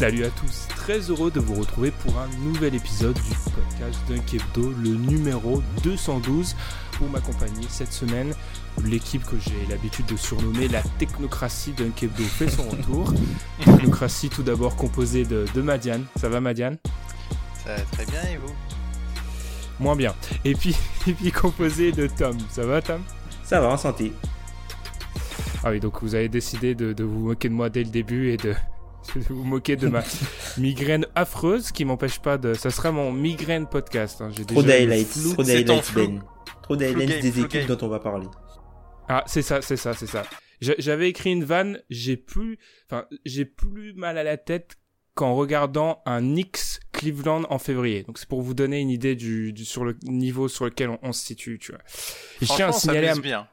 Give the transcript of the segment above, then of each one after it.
Salut à tous, très heureux de vous retrouver pour un nouvel épisode du podcast Dunk Hebdo, le numéro 212. Pour m'accompagner cette semaine, l'équipe que j'ai l'habitude de surnommer la technocratie Dunk Hebdo fait son retour. technocratie tout d'abord composée de, de Madiane. Ça va Madiane? Ça va très bien et vous? Moins bien. Et puis, et puis composée de Tom. Ça va Tom? Ça va, en santé. Ah oui, donc vous avez décidé de, de vous moquer de moi dès le début et de, de vous moquer de ma migraine affreuse qui m'empêche pas de. Ça sera mon migraine podcast. hein. J'ai Trop d'highlights, flou. trop d'highlights. Ben. Trop d'highlights des flou équipes game. dont on va parler. Ah, c'est ça, c'est ça, c'est ça. J'a- J'avais écrit une vanne, j'ai plus, enfin, j'ai plus mal à la tête qu'en regardant un Knicks Cleveland en février. Donc c'est pour vous donner une idée du, du- sur le niveau sur lequel on, on se situe, tu vois. Et je tiens à Franchement, ça signaler à, bien.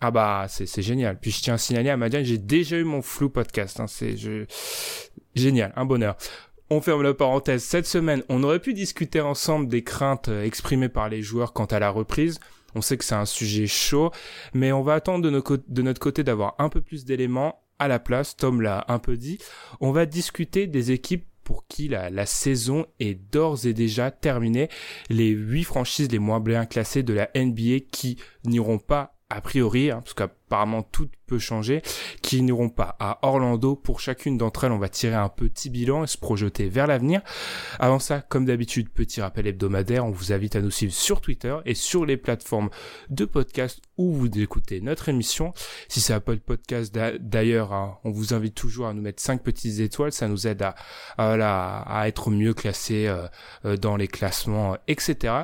Ah bah c'est c'est génial. Puis je tiens à signaler à Madiane, j'ai déjà eu mon flou podcast. Hein. C'est je... génial, un bonheur. On ferme la parenthèse. Cette semaine, on aurait pu discuter ensemble des craintes euh, exprimées par les joueurs quant à la reprise. On sait que c'est un sujet chaud, mais on va attendre de, de notre côté d'avoir un peu plus d'éléments à la place. Tom l'a un peu dit. On va discuter des équipes pour qui la, la saison est d'ores et déjà terminée. Les huit franchises les moins bien classées de la NBA qui n'iront pas a priori, hein, parce qu'apparemment tout peut changer, qui n'iront pas à Orlando. Pour chacune d'entre elles, on va tirer un petit bilan et se projeter vers l'avenir. Avant ça, comme d'habitude, petit rappel hebdomadaire, on vous invite à nous suivre sur Twitter et sur les plateformes de podcast où vous écoutez notre émission. Si c'est Apple Podcast d'a- d'ailleurs, hein, on vous invite toujours à nous mettre 5 petites étoiles, ça nous aide à, à, à être mieux classés euh, euh, dans les classements, euh, etc.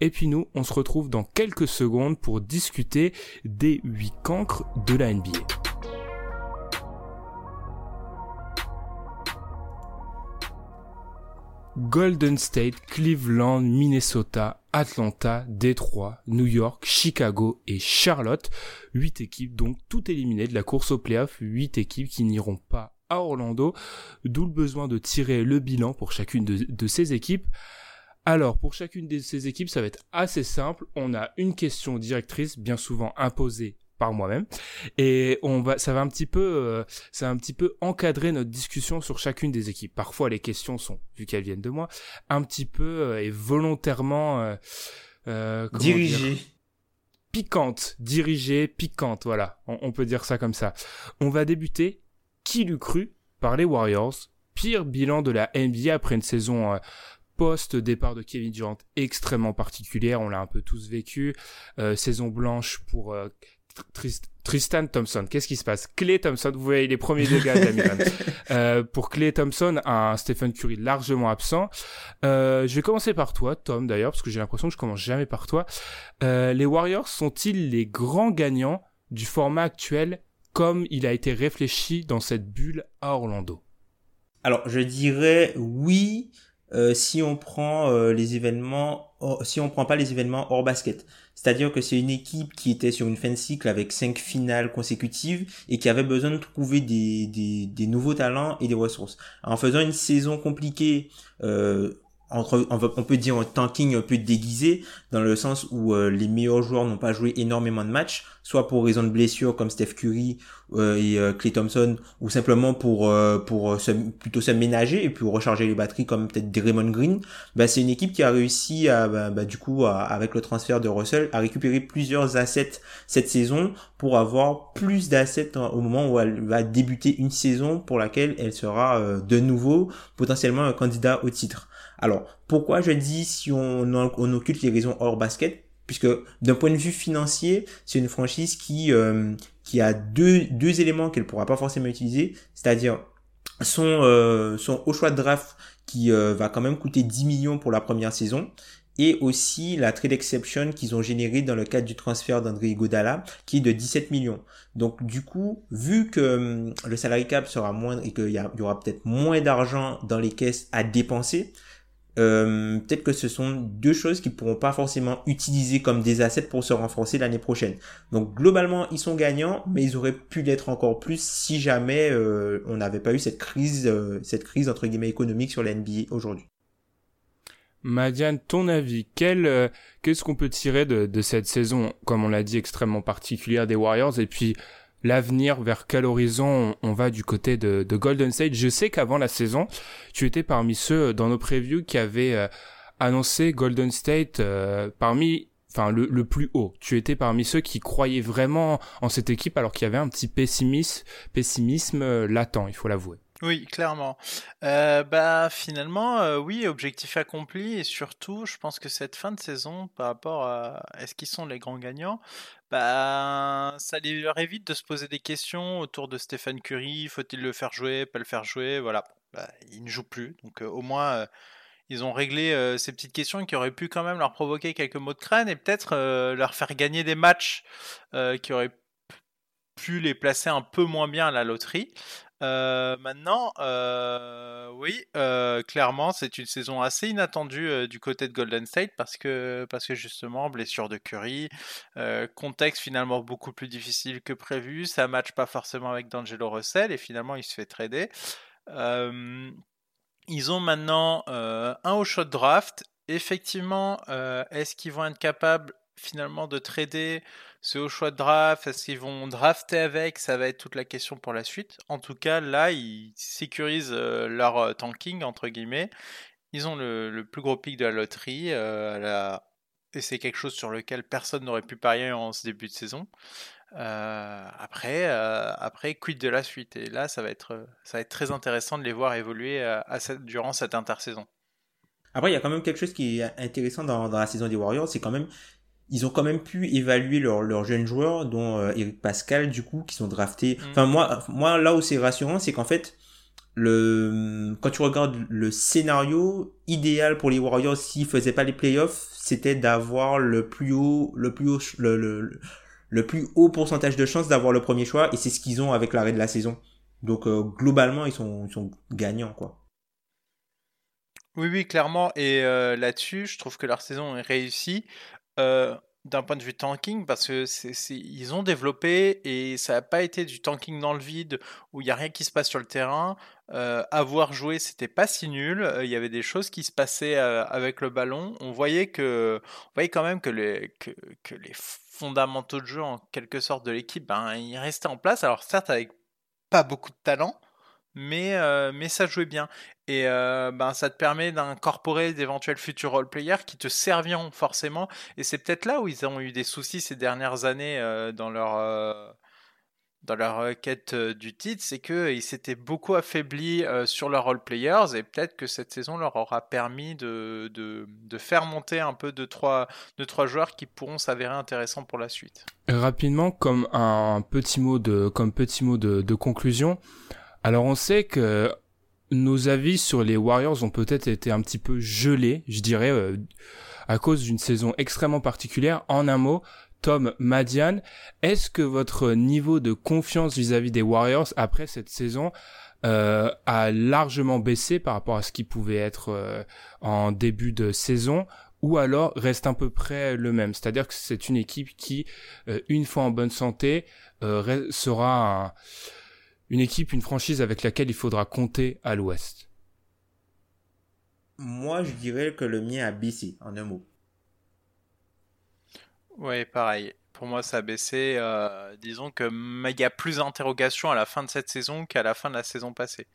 Et puis nous, on se retrouve dans quelques secondes pour discuter des 8 de la NBA. Golden State, Cleveland, Minnesota, Atlanta, Détroit, New York, Chicago et Charlotte. Huit équipes donc toutes éliminées de la course au playoff. Huit équipes qui n'iront pas à Orlando. D'où le besoin de tirer le bilan pour chacune de ces équipes. Alors, pour chacune de ces équipes, ça va être assez simple. On a une question directrice, bien souvent imposée par moi-même, et on va, ça va un petit peu, euh, ça va un petit peu encadrer notre discussion sur chacune des équipes. Parfois, les questions sont, vu qu'elles viennent de moi, un petit peu euh, et volontairement euh, euh, comment dire Dirigé. piquante, dirigée, piquante, voilà, on, on peut dire ça comme ça. On va débuter, qui l'eût cru, par les Warriors, pire bilan de la NBA après une saison euh, post-départ de Kevin Durant extrêmement particulière, on l'a un peu tous vécu, Euh, saison blanche pour euh, Trist- Tristan Thompson, qu'est-ce qui se passe? Clay Thompson, vous voyez les premiers dégâts de la Milan. Euh, pour Clay Thompson, un Stephen Curry largement absent. Euh, je vais commencer par toi, Tom, d'ailleurs, parce que j'ai l'impression que je commence jamais par toi. Euh, les Warriors sont-ils les grands gagnants du format actuel comme il a été réfléchi dans cette bulle à Orlando? Alors, je dirais oui si on prend les événements, hors- si on prend pas les événements hors basket. C'est-à-dire que c'est une équipe qui était sur une fin de cycle avec cinq finales consécutives et qui avait besoin de trouver des, des, nouveaux talents et des ressources. En faisant une saison compliquée, euh, on, peut dire un tanking un peu déguisé, dans le sens où euh, les meilleurs joueurs n'ont pas joué énormément de matchs, soit pour raison de blessure comme Steph Curry euh, et euh, Clay Thompson, ou simplement pour euh, pour euh, se, plutôt se ménager et puis recharger les batteries comme peut-être Draymond Green. Bah, c'est une équipe qui a réussi à bah, bah, du coup avec le transfert de Russell à récupérer plusieurs assets cette saison pour avoir plus d'assets au moment où elle va débuter une saison pour laquelle elle sera euh, de nouveau potentiellement un candidat au titre. Alors, pourquoi je dis si on, on occulte les raisons hors basket? Puisque d'un point de vue financier, c'est une franchise qui, euh, qui a deux, deux éléments qu'elle pourra pas forcément utiliser, c'est-à-dire son, euh, son au choix de draft qui euh, va quand même coûter 10 millions pour la première saison et aussi la trade exception qu'ils ont généré dans le cadre du transfert d'André Godala qui est de 17 millions. Donc du coup, vu que hum, le salary cap sera moindre et qu'il y, aura peut-être moins d'argent dans les caisses à dépenser, euh, peut-être que ce sont deux choses qu'ils pourront pas forcément utiliser comme des assets pour se renforcer l'année prochaine. Donc globalement, ils sont gagnants, mais ils auraient pu l'être encore plus si jamais euh, on n'avait pas eu cette crise, euh, cette crise entre guillemets économique sur la NBA aujourd'hui. Madiane, ton avis, quel, euh, qu'est-ce qu'on peut tirer de, de cette saison, comme on l'a dit, extrêmement particulière des Warriors, et puis l'avenir, vers quel horizon on, va du côté de, de, Golden State. Je sais qu'avant la saison, tu étais parmi ceux euh, dans nos previews qui avaient euh, annoncé Golden State euh, parmi enfin le, le, plus haut. Tu étais parmi ceux qui croyaient vraiment en cette équipe alors qu'il y avait un petit pessimisme, pessimisme latent, il faut l'avouer. Oui, clairement. Euh, bah finalement, euh, oui, objectif accompli et surtout, je pense que cette fin de saison, par rapport à est-ce qu'ils sont les grands gagnants, bah ça leur évite de se poser des questions autour de Stéphane Curry, faut-il le faire jouer, pas le faire jouer, voilà. Bah, il ne joue plus, donc euh, au moins ils ont réglé ces petites questions qui auraient pu quand même leur provoquer quelques mots de crâne et peut-être leur faire gagner des matchs qui auraient pu les placer un peu moins bien à la loterie. Euh, maintenant, euh, oui, euh, clairement, c'est une saison assez inattendue du côté de Golden State parce que, parce que justement, blessure de Curry, contexte finalement beaucoup plus difficile que prévu, ça match pas forcément avec D'Angelo Russell et finalement il se fait trader. ils ont maintenant un haut shot draft. Effectivement, est-ce qu'ils vont être capables finalement de trader ce haut choix de draft, est-ce qu'ils vont drafter avec Ça va être toute la question pour la suite. En tout cas, là, ils sécurisent euh, leur euh, tanking, entre guillemets. Ils ont le, plus gros pic de la loterie. Euh, et c'est quelque chose sur lequel personne n'aurait pu parier en ce début de saison. après, après, quid de la suite? Et là, ça va être, ça va être très intéressant de les voir évoluer durant cette intersaison. Après, il y a quand même quelque chose qui est intéressant dans, dans la saison des Warriors, c'est quand même ils ont quand même pu évaluer leurs jeunes joueurs, dont euh, Eric Pascal, du coup, qui sont draftés. Mm. Enfin, moi, moi, là où c'est rassurant, c'est qu'en fait, le, quand tu regardes le scénario idéal pour les Warriors s'ils faisaient pas les playoffs, c'était d'avoir le plus haut, le plus haut, le, le, le plus haut pourcentage de chances d'avoir le premier choix, et c'est ce qu'ils ont avec l'arrêt de la saison. Donc, euh, globalement, ils sont, ils sont gagnants, quoi. Oui, oui, clairement. Et euh, là-dessus, je trouve que leur saison est réussie. Euh, d'un point de vue tanking parce que ils ont développé et ça n'a pas été du tanking dans le vide où il n'y a rien qui se passe sur le terrain. Euh, avoir joué, c'était pas si nul. Euh, il y avait des choses qui se passaient avec le ballon. On voyait que, on voyait quand même que les, que les fondamentaux de jeu en quelque sorte de l'équipe, ben, ils restaient en place. Alors certes avec pas beaucoup de talent, mais, euh, mais ça jouait bien. Et euh, ben, ça te permet d'incorporer d'éventuels futurs role-players qui te serviront forcément. Et c'est peut-être là où ils ont eu des soucis ces dernières années euh, dans leur dans leur quête du titre, c'est qu'ils s'étaient beaucoup affaiblis sur leurs role-players et peut-être que cette saison leur aura permis de, de, de faire monter un peu de trois, de trois joueurs qui pourront s'avérer intéressants pour la suite. Rapidement, comme un petit mot de, comme petit mot de, de conclusion, alors on sait que nos avis sur les Warriors ont peut-être été un petit peu gelés, je dirais, euh, à cause d'une saison extrêmement particulière. En un mot, Tom Madian, est-ce que votre niveau de confiance vis-à-vis des Warriors après cette saison euh, a largement baissé par rapport à ce qui pouvait être euh, en début de saison ou alors reste à peu près le même? C'est-à-dire que c'est une équipe qui, une fois en bonne santé, sera un, une équipe, une franchise avec laquelle il faudra compter à l'Ouest Moi, je dirais que le mien a baissé, en un mot. Oui, pareil. Pour moi, ça a baissé. Euh, disons que il y a plus d'interrogations à la fin de cette saison qu'à la fin de la saison passée.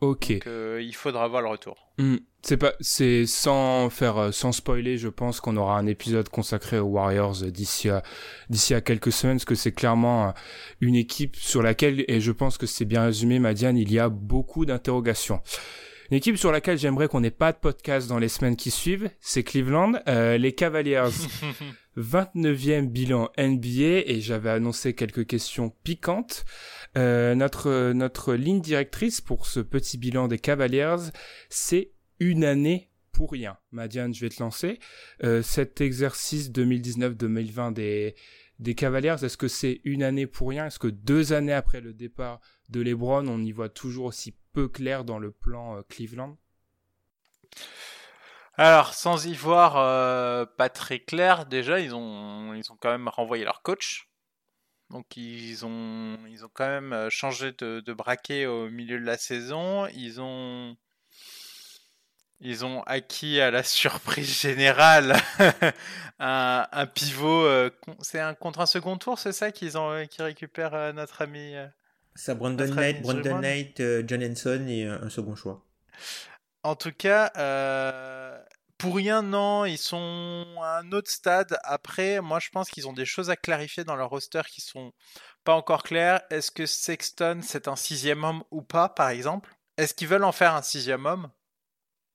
Ok. Donc, euh, il faudra voir le retour. Hmm. C'est pas, c'est sans faire, euh, sans spoiler, je pense qu'on aura un épisode consacré aux Warriors d'ici à, d'ici à quelques semaines, parce que c'est clairement euh, une équipe sur laquelle, et je pense que c'est bien résumé, Madiane, il y a beaucoup d'interrogations. Une équipe sur laquelle j'aimerais qu'on n'ait pas de podcast dans les semaines qui suivent, c'est Cleveland. Euh, les Cavaliers 29e bilan NBA et j'avais annoncé quelques questions piquantes. Euh, notre, notre ligne directrice pour ce petit bilan des Cavaliers, c'est une année pour rien. Madiane, je vais te lancer. Euh, cet exercice 2019-2020 des, des Cavaliers, est-ce que c'est une année pour rien? Est-ce que deux années après le départ de LeBron, on y voit toujours aussi peu clair dans le plan euh, Cleveland? Alors, sans y voir euh, pas très clair, déjà, ils ont, ils ont quand même renvoyé leur coach. Donc, ils ont, ils ont quand même euh, changé de, de braquet au milieu de la saison. Ils ont, ils ont acquis à la surprise générale un, un, pivot. Euh, c'est un contre un second tour, c'est ça qu'ils ont, qui récupèrent notre ami. ça, Brandon Knight, Brandon Knight, John Henson et un second choix. En tout cas, euh, pour rien, non, ils sont à un autre stade. Après, moi, je pense qu'ils ont des choses à clarifier dans leur roster qui sont pas encore claires. Est-ce que Sexton, c'est un sixième homme ou pas, par exemple? Est-ce qu'ils veulent en faire un sixième homme?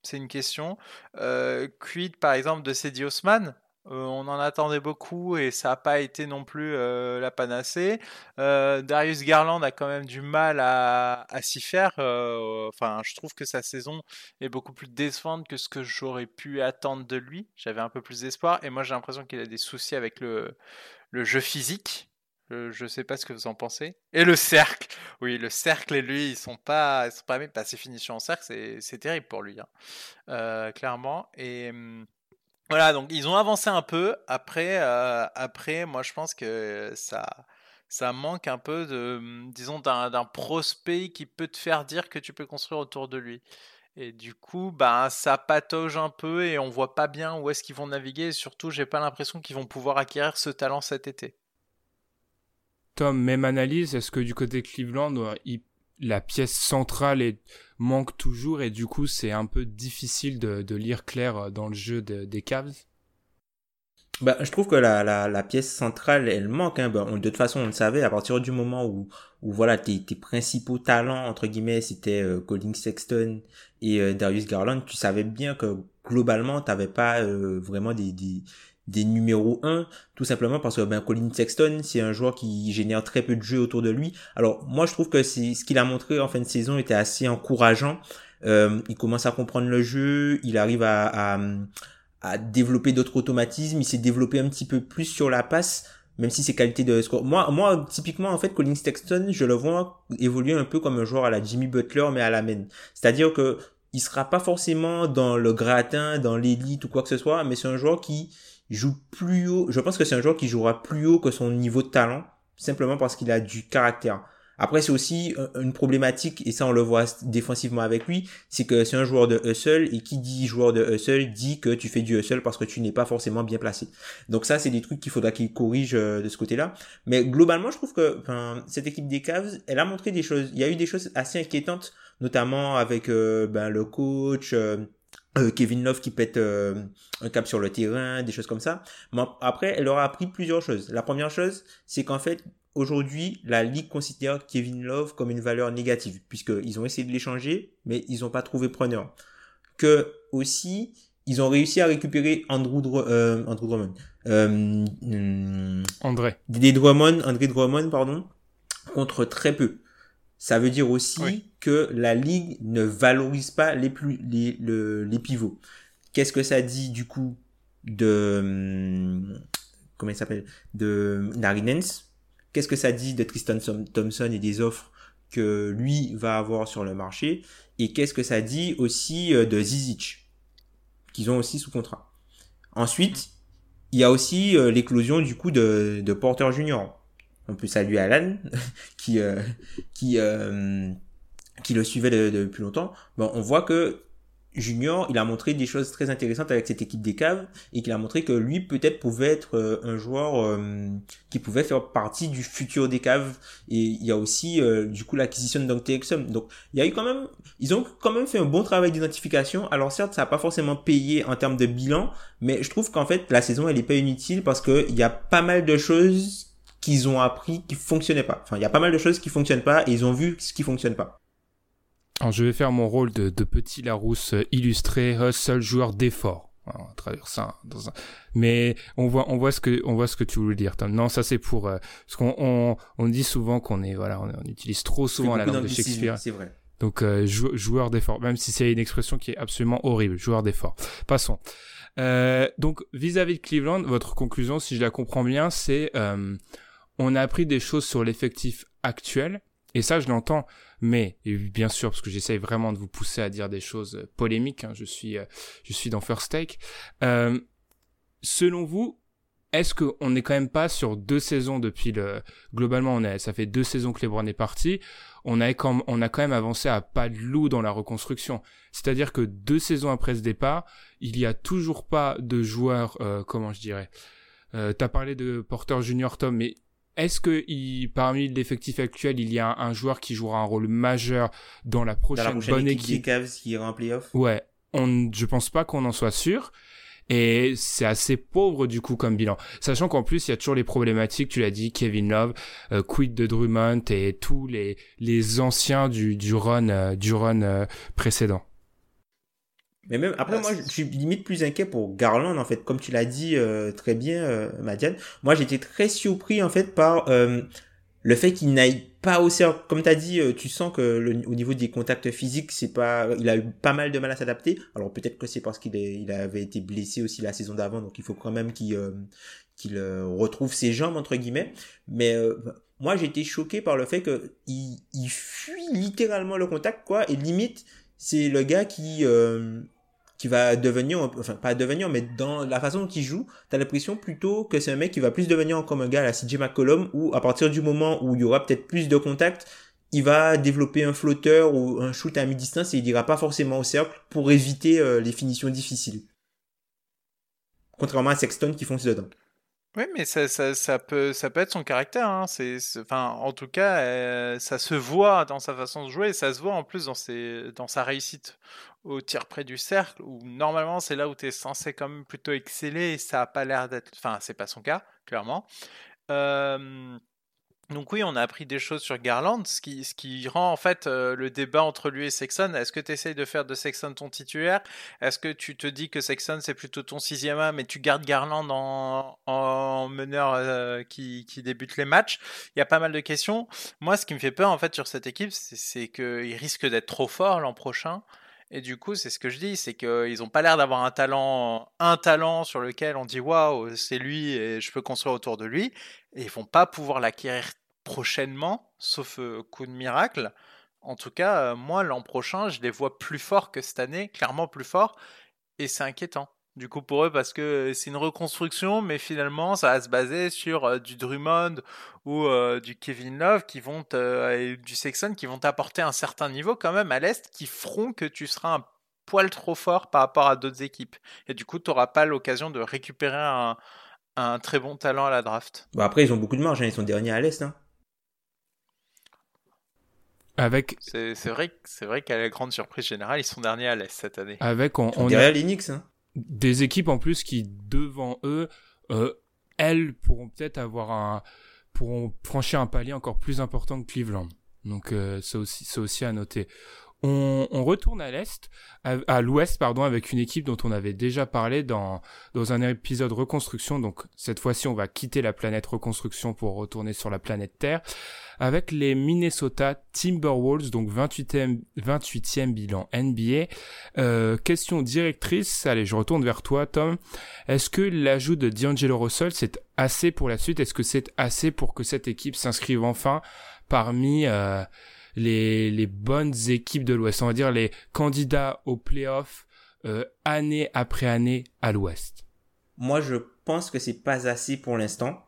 C'est une question. Euh, quid, par exemple, de Cedi Osman? Euh, on en attendait beaucoup et ça n'a pas été non plus euh, la panacée. Euh, Darius Garland a quand même du mal à, s'y faire. enfin, je trouve que sa saison est beaucoup plus décevante que ce que j'aurais pu attendre de lui. J'avais un peu plus d'espoir et moi j'ai l'impression qu'il a des soucis avec le, le jeu physique. Je ne sais pas ce que vous en pensez. Et le cercle. Oui, le cercle et lui, ils sont pas, ils sont pas bah, ses finitions en cercle, c'est terrible pour lui, hein. clairement. Et hum, voilà, donc ils ont avancé un peu. Après, euh, après moi je pense que ça, ça manque un peu de, mmh, disons, d'un prospect qui peut te faire dire que tu peux construire autour de lui. Et du coup, bah, ça patauge un peu et on voit pas bien où est-ce qu'ils vont naviguer. Et surtout, j'ai pas l'impression qu'ils vont pouvoir acquérir ce talent cet été. Tom, même analyse, est-ce que du côté Cleveland, la pièce centrale manque toujours et du coup c'est un peu difficile de, lire clair euh, dans le jeu des Cavs bah, je trouve que la, pièce centrale, elle manque. Hein. Bah, de toute façon, on le savait, à partir du moment où, voilà, tes, principaux talents, entre guillemets, c'était euh, Colin Sexton et euh, Darius Garland, tu savais bien que globalement, tu n'avais pas vraiment des, des numéros 1, tout simplement parce que ben, Colin Sexton, c'est un joueur qui génère très peu de jeux autour de lui. Alors moi, je trouve que ce qu'il a montré en fin de saison était assez encourageant. Euh, il commence à comprendre le jeu, il arrive à, à, à développer d'autres automatismes, il s'est développé un petit peu plus sur la passe, même si ses qualités de score. Moi, moi, typiquement, en fait, Colin Sexton, je le vois évoluer un peu comme un joueur à la Jimmy Butler, mais à la main. C'est-à-dire que il sera pas forcément dans le gratin, dans l'élite ou quoi que ce soit, mais c'est un joueur qui joue plus haut. Je pense que c'est un joueur qui jouera plus haut que son niveau de talent, simplement parce qu'il a du caractère. Après, c'est aussi une problématique, et ça on le voit défensivement avec lui, c'est que c'est un joueur de hustle, et qui dit joueur de hustle dit que tu fais du hustle parce que tu n'es pas forcément bien placé. Donc ça, c'est des trucs qu'il faudra qu'il corrige euh, de ce côté-là. Mais globalement, je trouve que cette équipe des Cavs, elle a montré des choses. Il y a eu des choses assez inquiétantes, notamment avec euh, ben, le coach, euh, euh, Kevin Love qui pète euh, un cap sur le terrain, des choses comme ça. Mais après, elle leur a appris plusieurs choses. La première chose, c'est qu'en fait, aujourd'hui, la ligue considère Kevin Love comme une valeur négative, puisqu'ils ont essayé de l'échanger, mais ils n'ont pas trouvé preneur. Que aussi, ils ont réussi à récupérer Andrew, euh, Andrew Drummond. Euh, André. Des Drummond, André Drummond, pardon, contre très peu. Ça veut dire aussi que la ligue ne valorise pas les plus les, les pivots. Qu'est-ce que ça dit du coup de hum, comment il s'appelle de Narinens Qu'est-ce que ça dit de Tristan Thompson et des offres que lui va avoir sur le marché? Et qu'est-ce que ça dit aussi euh, de Zizic qu'ils ont aussi sous contrat? Ensuite, il y a aussi euh, l'éclosion du coup de, de Porter Junior on peut saluer Alan qui euh, qui euh, qui le suivait depuis longtemps. Bon, on voit que Junior, il a montré des choses très intéressantes avec cette équipe des caves et qu'il a montré que lui peut-être pouvait être euh, un joueur qui pouvait faire partie du futur des caves. Et il y a aussi du coup l'acquisition de. Donc il y a eu quand même, ils ont quand même fait un bon travail d'identification. Alors certes, ça n'a pas forcément payé en termes de bilan, mais je trouve qu'en fait la saison elle est pas inutile parce que il y a pas mal de choses qu'ils ont appris qui fonctionnaient pas. Enfin, il y a pas mal de choses qui fonctionnent pas et ils ont vu ce qui fonctionne pas. Alors, je vais faire mon rôle de, de petit Larousse illustré, seul joueur d'effort. on va traduire ça dans un... mais on voit on voit ce que on voit ce que tu voulais dire Tom. non ça c'est pour euh, parce qu'on on, on dit souvent qu'on est voilà on, on, utilise trop souvent la langue de Shakespeare c'est vrai donc euh, joueur d'effort même si c'est une expression qui est absolument horrible joueur d'effort passons euh, donc vis-à-vis de Cleveland votre conclusion si je la comprends bien c'est euh, on a appris des choses sur l'effectif actuel et ça je l'entends mais bien sûr parce que j'essaye vraiment de vous pousser à dire des choses euh, polémiques. Hein, je suis, euh, je suis dans First Take. Euh, selon vous, est-ce qu'on n'est quand même pas sur deux saisons depuis le globalement on est ça fait deux saisons que LeBron est parti on a quand on a quand même avancé à pas de loup dans la reconstruction c'est-à-dire que deux saisons après ce départ il y a toujours pas de joueurs comment je dirais euh, t'as parlé de Porter Junior Tom mais est-ce que il, parmi l'effectif actuel, il y a un, un, joueur qui jouera un rôle majeur dans la prochaine, dans la prochaine bonne équipe, équipe? des Cavs qui ira en playoff? Ouais, on, je pense pas qu'on en soit sûr. Et c'est assez pauvre du coup comme bilan. Sachant qu'en plus, il y a toujours les problématiques, tu l'as dit, Kevin Love, euh, Quid de Drummond et tous les, les anciens du, du run, euh, du run euh, précédent. Mais même après, moi, je suis limite plus inquiet pour Garland, en fait. Comme tu l'as dit euh, très bien, euh, Madiane. Moi, j'étais très surpris, en fait, par euh, le fait qu'il n'aille pas au cercle. Comme tu as dit, tu sens que le, au niveau des contacts physiques, c'est pas, il a eu pas mal de mal à s'adapter. Alors peut-être que c'est parce qu'il il avait été blessé aussi la saison d'avant, donc il faut quand même qu'il qu'il retrouve ses jambes entre guillemets. Mais moi, été choqué par le fait que il, il fuit littéralement le contact, quoi. Et limite, c'est le gars qui qui va devenir, enfin pas devenir, mais dans la façon dont il joue, t'as l'impression plutôt que c'est un mec qui va plus devenir comme un gars à la CJ McCollum, où à partir du moment où il y aura peut-être plus de contact, il va développer un flotteur ou un shoot à mi-distance et il ira pas forcément au cercle pour éviter euh, les finitions difficiles. Contrairement à Sexton qui fonce dedans. Oui, mais ça, ça, ça, peut, ça peut être son caractère. Hein. Enfin, en tout cas, euh, ça se voit dans sa façon de jouer, et ça se voit en plus dans, ses, dans sa réussite au tir près du cercle, où normalement c'est là où tu es censé quand même plutôt exceller, et ça n'a pas l'air d'être... Enfin, c'est pas son cas, clairement. Donc oui, on a appris des choses sur Garland, ce qui, rend en fait euh, le débat entre lui et Sexton. Est-ce que tu essayes de faire de Sexton ton titulaire? Est-ce que tu te dis que Sexton c'est plutôt ton sixième homme mais tu gardes Garland en, en meneur euh, qui, qui, débute les matchs? Il y a pas mal de questions. Moi, ce qui me fait peur en fait sur cette équipe, c'est qu'il risque d'être trop fort l'an prochain. Et du coup, c'est ce que je dis, c'est qu'ils n'ont pas l'air d'avoir un talent, un talent sur lequel on dit waouh, c'est lui et je peux construire autour de lui. Et ils vont pas pouvoir l'acquérir prochainement, sauf euh, coup de miracle. En tout cas, euh, moi, l'an prochain, je les vois plus forts que cette année, clairement plus forts, et c'est inquiétant. Du coup, pour eux, parce que c'est une reconstruction, mais finalement, ça va se baser sur euh, du Drummond ou euh, du Kevin Love qui vont et du Sexton qui vont t'apporter un certain niveau quand même à l'Est qui feront que tu seras un poil trop fort par rapport à d'autres équipes. Et du coup, tu n'auras pas l'occasion de récupérer un, très bon talent à la draft. Bon, après, ils ont beaucoup de marge, hein. ils sont derniers à l'Est. Hein. Avec... C'est vrai, vrai qu'à la grande surprise générale, ils sont derniers à l'Est cette année. Avec, on, on derrière a... l'Inix. Hein des équipes en plus qui devant eux, euh, elles pourront peut-être avoir un, pourront franchir un palier encore plus important que Cleveland. Donc euh, c'est aussi, c'est aussi à noter. On, on retourne à l'est, à, à l'ouest pardon, avec une équipe dont on avait déjà parlé dans dans un épisode reconstruction. Donc cette fois-ci, on va quitter la planète reconstruction pour retourner sur la planète Terre avec les Minnesota Timberwolves, donc 28e, 28e bilan NBA. Euh, question directrice, allez, je retourne vers toi, Tom. Est-ce que l'ajout de D'Angelo Russell, c'est assez pour la suite? Est-ce que c'est assez pour que cette équipe s'inscrive enfin parmi euh, les, les bonnes équipes de l'Ouest? On va dire les candidats aux playoffs euh, année après année à l'Ouest Moi, je pense que c'est pas assez pour l'instant.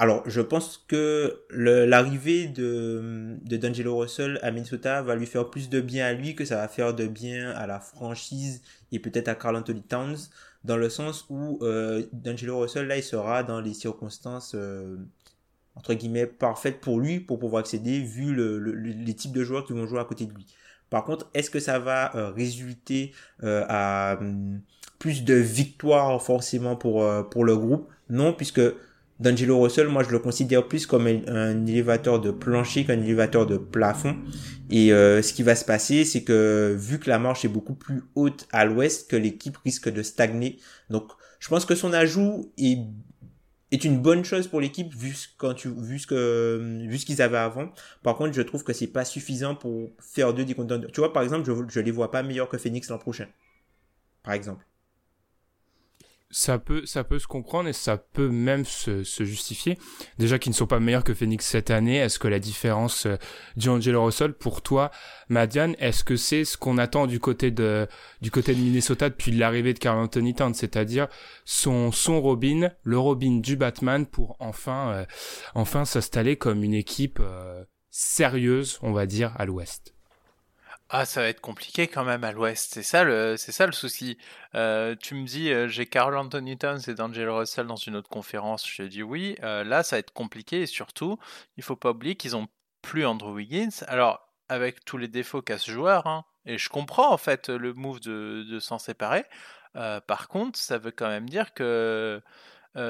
Alors, je pense que l'arrivée de, de D'Angelo Russell à Minnesota va lui faire plus de bien à lui que ça va faire de bien à la franchise et peut-être à Carl Anthony Towns, dans le sens où euh, D'Angelo Russell, là, il sera dans les circonstances, euh, entre guillemets, parfaites pour lui, pour pouvoir accéder, vu le, le, les types de joueurs qui vont jouer à côté de lui. Par contre, est-ce que ça va euh, résulter à hum, plus de victoires forcément pour, pour le groupe? Non, puisque D'Angelo Russell, moi je le considère plus comme un, élévateur de plancher qu'un élévateur de plafond. Et euh, ce qui va se passer, c'est que vu que la marche est beaucoup plus haute à l'ouest, que l'équipe risque de stagner. Donc je pense que son ajout est une bonne chose pour l'équipe vu ce qu'ils avaient avant. Par contre, je trouve que c'est pas suffisant pour faire deux des contenders. Tu vois, par exemple, je je les vois pas meilleurs que Phoenix l'an prochain. Par exemple ça peut, ça peut se comprendre et ça peut même se, justifier. Déjà qu'ils ne sont pas meilleurs que Phoenix cette année, est-ce que la différence euh, d'Angelo Russell, pour toi, Madiane, est-ce que c'est ce qu'on attend du côté de, du côté de Minnesota depuis l'arrivée de Carl Anthony c'est-à-dire son, son Robin, le Robin du Batman pour enfin, euh, enfin s'installer comme une équipe euh, sérieuse, on va dire, à l'ouest? Ah, ça va être compliqué quand même à l'Ouest. C'est ça le, ça le souci. Euh, tu me dis, euh, j'ai Carl Anthony Towns et D'Angelo Russell dans une autre conférence. Je dis oui. Euh, là, ça va être compliqué et surtout, il faut pas oublier qu'ils ont plus Andrew Wiggins. Alors, avec tous les défauts qu'a ce joueur, hein, et je comprends en fait le move de, de s'en séparer. par contre, ça veut quand même dire que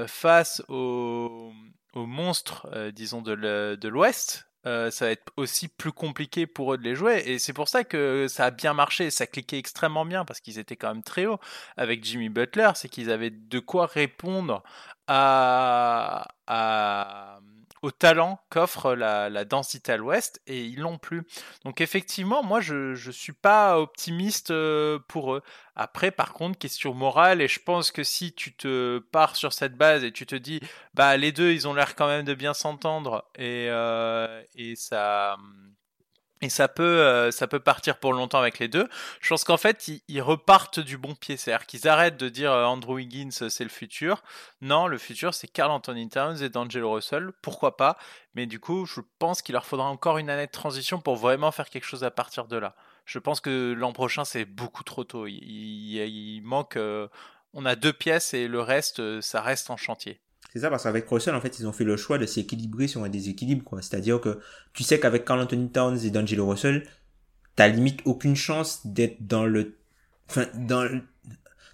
face aux monstres, disons de l'Ouest, euh, ça va être aussi plus compliqué pour eux de les jouer. Et c'est pour ça que ça a bien marché, ça cliquait extrêmement bien, parce qu'ils étaient quand même très hauts avec Jimmy Butler, c'est qu'ils avaient de quoi répondre à, à au talent qu'offre la, densité à l'ouest et ils l'ont plus. Donc effectivement, moi je ne suis pas optimiste euh, pour eux. Après, par contre, question morale, et je pense que si tu te pars sur cette base et tu te dis, bah les deux, ils ont l'air quand même de bien s'entendre et, euh, et ça et ça peut, euh, ça peut partir pour longtemps avec les deux. Je pense qu'en fait, ils, repartent du bon pied. C'est-à-dire qu'ils arrêtent de dire euh, Andrew Higgins, euh, c'est le futur. Non, le futur, c'est Carl Anthony Towns et D'Angelo Russell. Pourquoi pas? Mais du coup, je pense qu'il leur faudra encore une année de transition pour vraiment faire quelque chose à partir de là. Je pense que l'an prochain, c'est beaucoup trop tôt. Il, il manque. on a deux pièces et le reste, ça reste en chantier. C'est ça, parce qu'avec Russell, en fait, ils ont fait le choix de s'équilibrer sur un déséquilibre, quoi. C'est-à-dire que tu sais qu'avec Carl Anthony Towns et D'Angelo Russell, t'as limite aucune chance d'être dans le, enfin, dans le...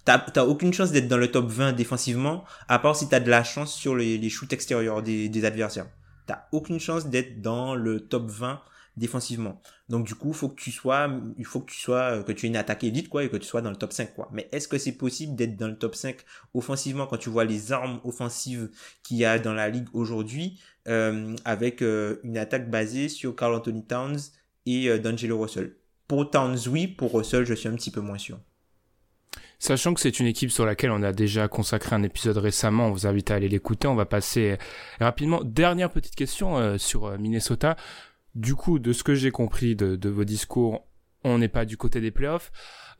T'as, aucune chance d'être dans le top 20 défensivement, à part si t'as de la chance sur les, les shoots extérieurs des, des adversaires. T'as aucune chance d'être dans le top 20 défensivement. Donc du coup, faut que tu sois, il faut que tu sois, que tu aies une attaque élite quoi, et que tu sois dans le top 5 quoi. Mais est-ce que c'est possible d'être dans le top 5 offensivement quand tu vois les armes offensives qu'il y a dans la ligue aujourd'hui, euh, avec euh, une attaque basée sur Carl Anthony Towns et euh, D'Angelo Russell? Pour Towns oui, pour Russell je suis un petit peu moins sûr. Sachant que c'est une équipe sur laquelle on a déjà consacré un épisode récemment, on vous invite à aller l'écouter. On va passer rapidement. Dernière petite question sur Minnesota. Du coup, de ce que j'ai compris de, vos discours, on n'est pas du côté des playoffs.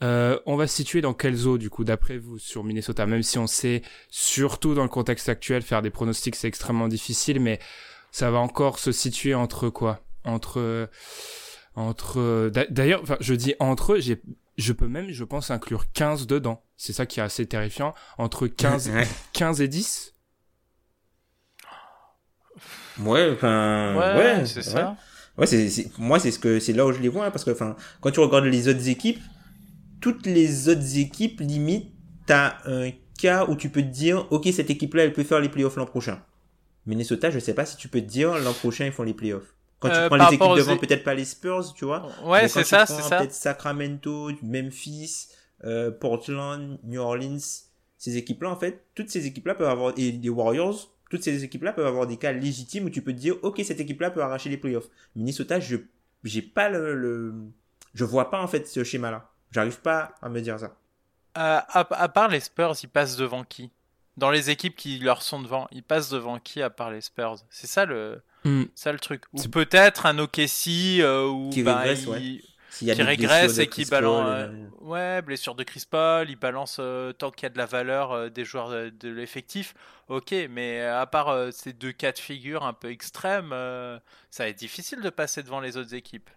Euh, on va se situer dans quelle zone, du coup, d'après vous, sur Minnesota? Même si on sait, surtout dans le contexte actuel, faire des pronostics, c'est extrêmement difficile, mais ça va encore se situer entre quoi? Entre... Entre... D'ailleurs, enfin, je dis entre, j'ai je peux même, je pense, inclure 15 dedans. C'est ça qui est assez terrifiant. Entre 15, 15 et 10 Ouais, enfin... Ouais, c'est ça. Ouais, c'est, moi, c'est ce que, c'est là où je les vois, hein, parce que, enfin, quand tu regardes les autres équipes, toutes les autres équipes, limite, t'as un cas où tu peux te dire, ok, cette équipe-là, elle peut faire les playoffs l'an prochain. Minnesota, je sais pas si tu peux te dire, l'an prochain, ils font les playoffs. Quand tu euh, prends les équipes devant, peut-être pas les Spurs, tu vois. Ouais, c'est ça, c'est ça. Peut-être Sacramento, Memphis, euh, Portland, New Orleans, ces équipes-là, en fait, toutes ces équipes-là peuvent avoir, et les Warriors, toutes ces équipes-là peuvent avoir des cas légitimes où tu peux te dire, ok, cette équipe-là peut arracher les playoffs. Minnesota, je j'ai pas le, je vois pas en fait ce schéma-là. J'arrive pas à me dire ça. Euh, à, part les Spurs, ils passent devant qui? Dans les équipes qui leur sont devant, ils passent devant qui à part les Spurs? C'est ça le, hmm. ça le truc. Ou peut-être un OKC euh, où qui bah, régresse, ouais qui régresse et qui balance. Euh, ouais, blessure de Chris Paul, il balance euh, tant qu'il y a de la valeur euh, des joueurs de, l'effectif. Ok, mais à part ces deux cas de figure un peu extrêmes, ça va être difficile de passer devant les autres équipes.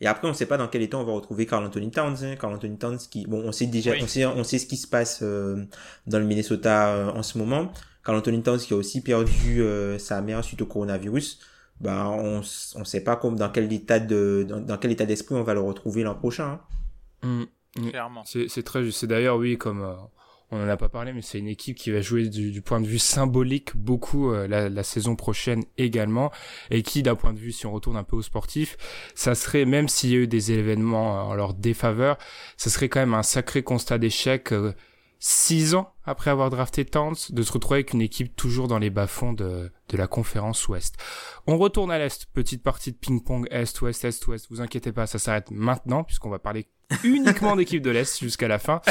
Et après, on ne sait pas dans quel état on va retrouver Carl Anthony Towns. Hein. Carl Anthony Towns qui, bon, on sait déjà, on sait, on sait ce qui se passe dans le Minnesota en ce moment. Carl Anthony Towns qui a aussi perdu sa mère suite au coronavirus ben on on sait pas comme dans quel état de dans, quel état d'esprit on va le retrouver l'an prochain. Hein. Mmh, mmh. Clairement. C'est très juste. C'est d'ailleurs oui comme euh, on en a pas parlé, mais c'est une équipe qui va jouer du, point de vue symbolique beaucoup euh, la, la, saison prochaine également, et qui, d'un point de vue, si on retourne un peu au sportif, ça serait, même s'il y a eu des événements en leur défaveur, ça serait quand même un sacré constat d'échec six ans après avoir drafté Towns, de se retrouver avec une équipe toujours dans les bas-fonds de, de la conférence Ouest. On retourne à l'Est, petite partie de ping-pong Est-Ouest, Est-Ouest, vous inquiétez pas, ça s'arrête maintenant, puisqu'on va parler uniquement d'équipe de l'Est jusqu'à la fin.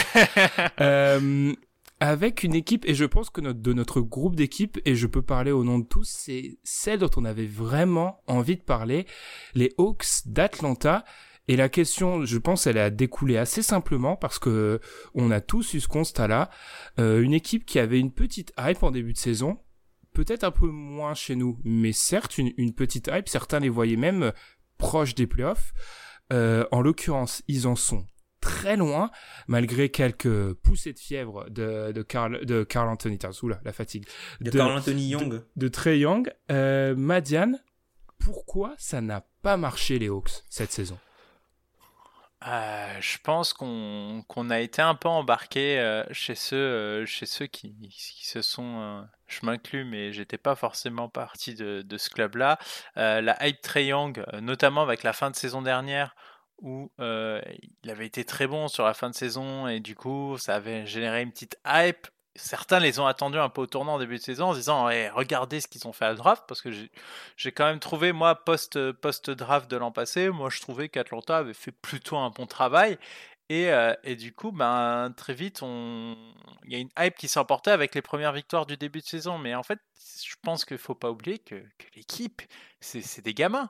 Euh, avec une équipe, et je pense que notre, de notre groupe d'équipes, et je peux parler au nom de tous, c'est celle dont on avait vraiment envie de parler, les Hawks d'Atlanta. Et la question, je pense, elle a découlé assez simplement parce que on a tous eu ce constat-là. Euh, une équipe qui avait une petite hype en début de saison, peut-être un peu moins chez nous, mais certes une, une petite hype. Certains les voyaient même proches des playoffs. Euh, en l'occurrence, ils en sont très loin, malgré quelques poussées de fièvre de, de Carl, de Carl Anthony la fatigue. De, Carl Anthony Young. De, de Trey Young. Euh, Madiane, pourquoi ça n'a pas marché les Hawks cette saison? Euh, je pense qu'on a été un peu embarqué euh, chez ceux euh, chez ceux qui, se sont je m'inclus mais j'étais pas forcément partie de, de ce club là la hype Young notamment avec la fin de saison dernière où il avait été très bon sur la fin de saison et du coup ça avait généré une petite hype certains les ont attendus un peu au tournant en début de saison en disant eh, regardez ce qu'ils ont fait à draft parce que j'ai quand même trouvé moi post post draft de l'an passé moi je trouvais qu'Atlanta avait fait plutôt un bon travail et, euh, et du coup ben très vite il y a une hype qui s'emportait avec les premières victoires du début de saison. Mais en fait je pense qu'il faut pas oublier que l'équipe c'est des gamins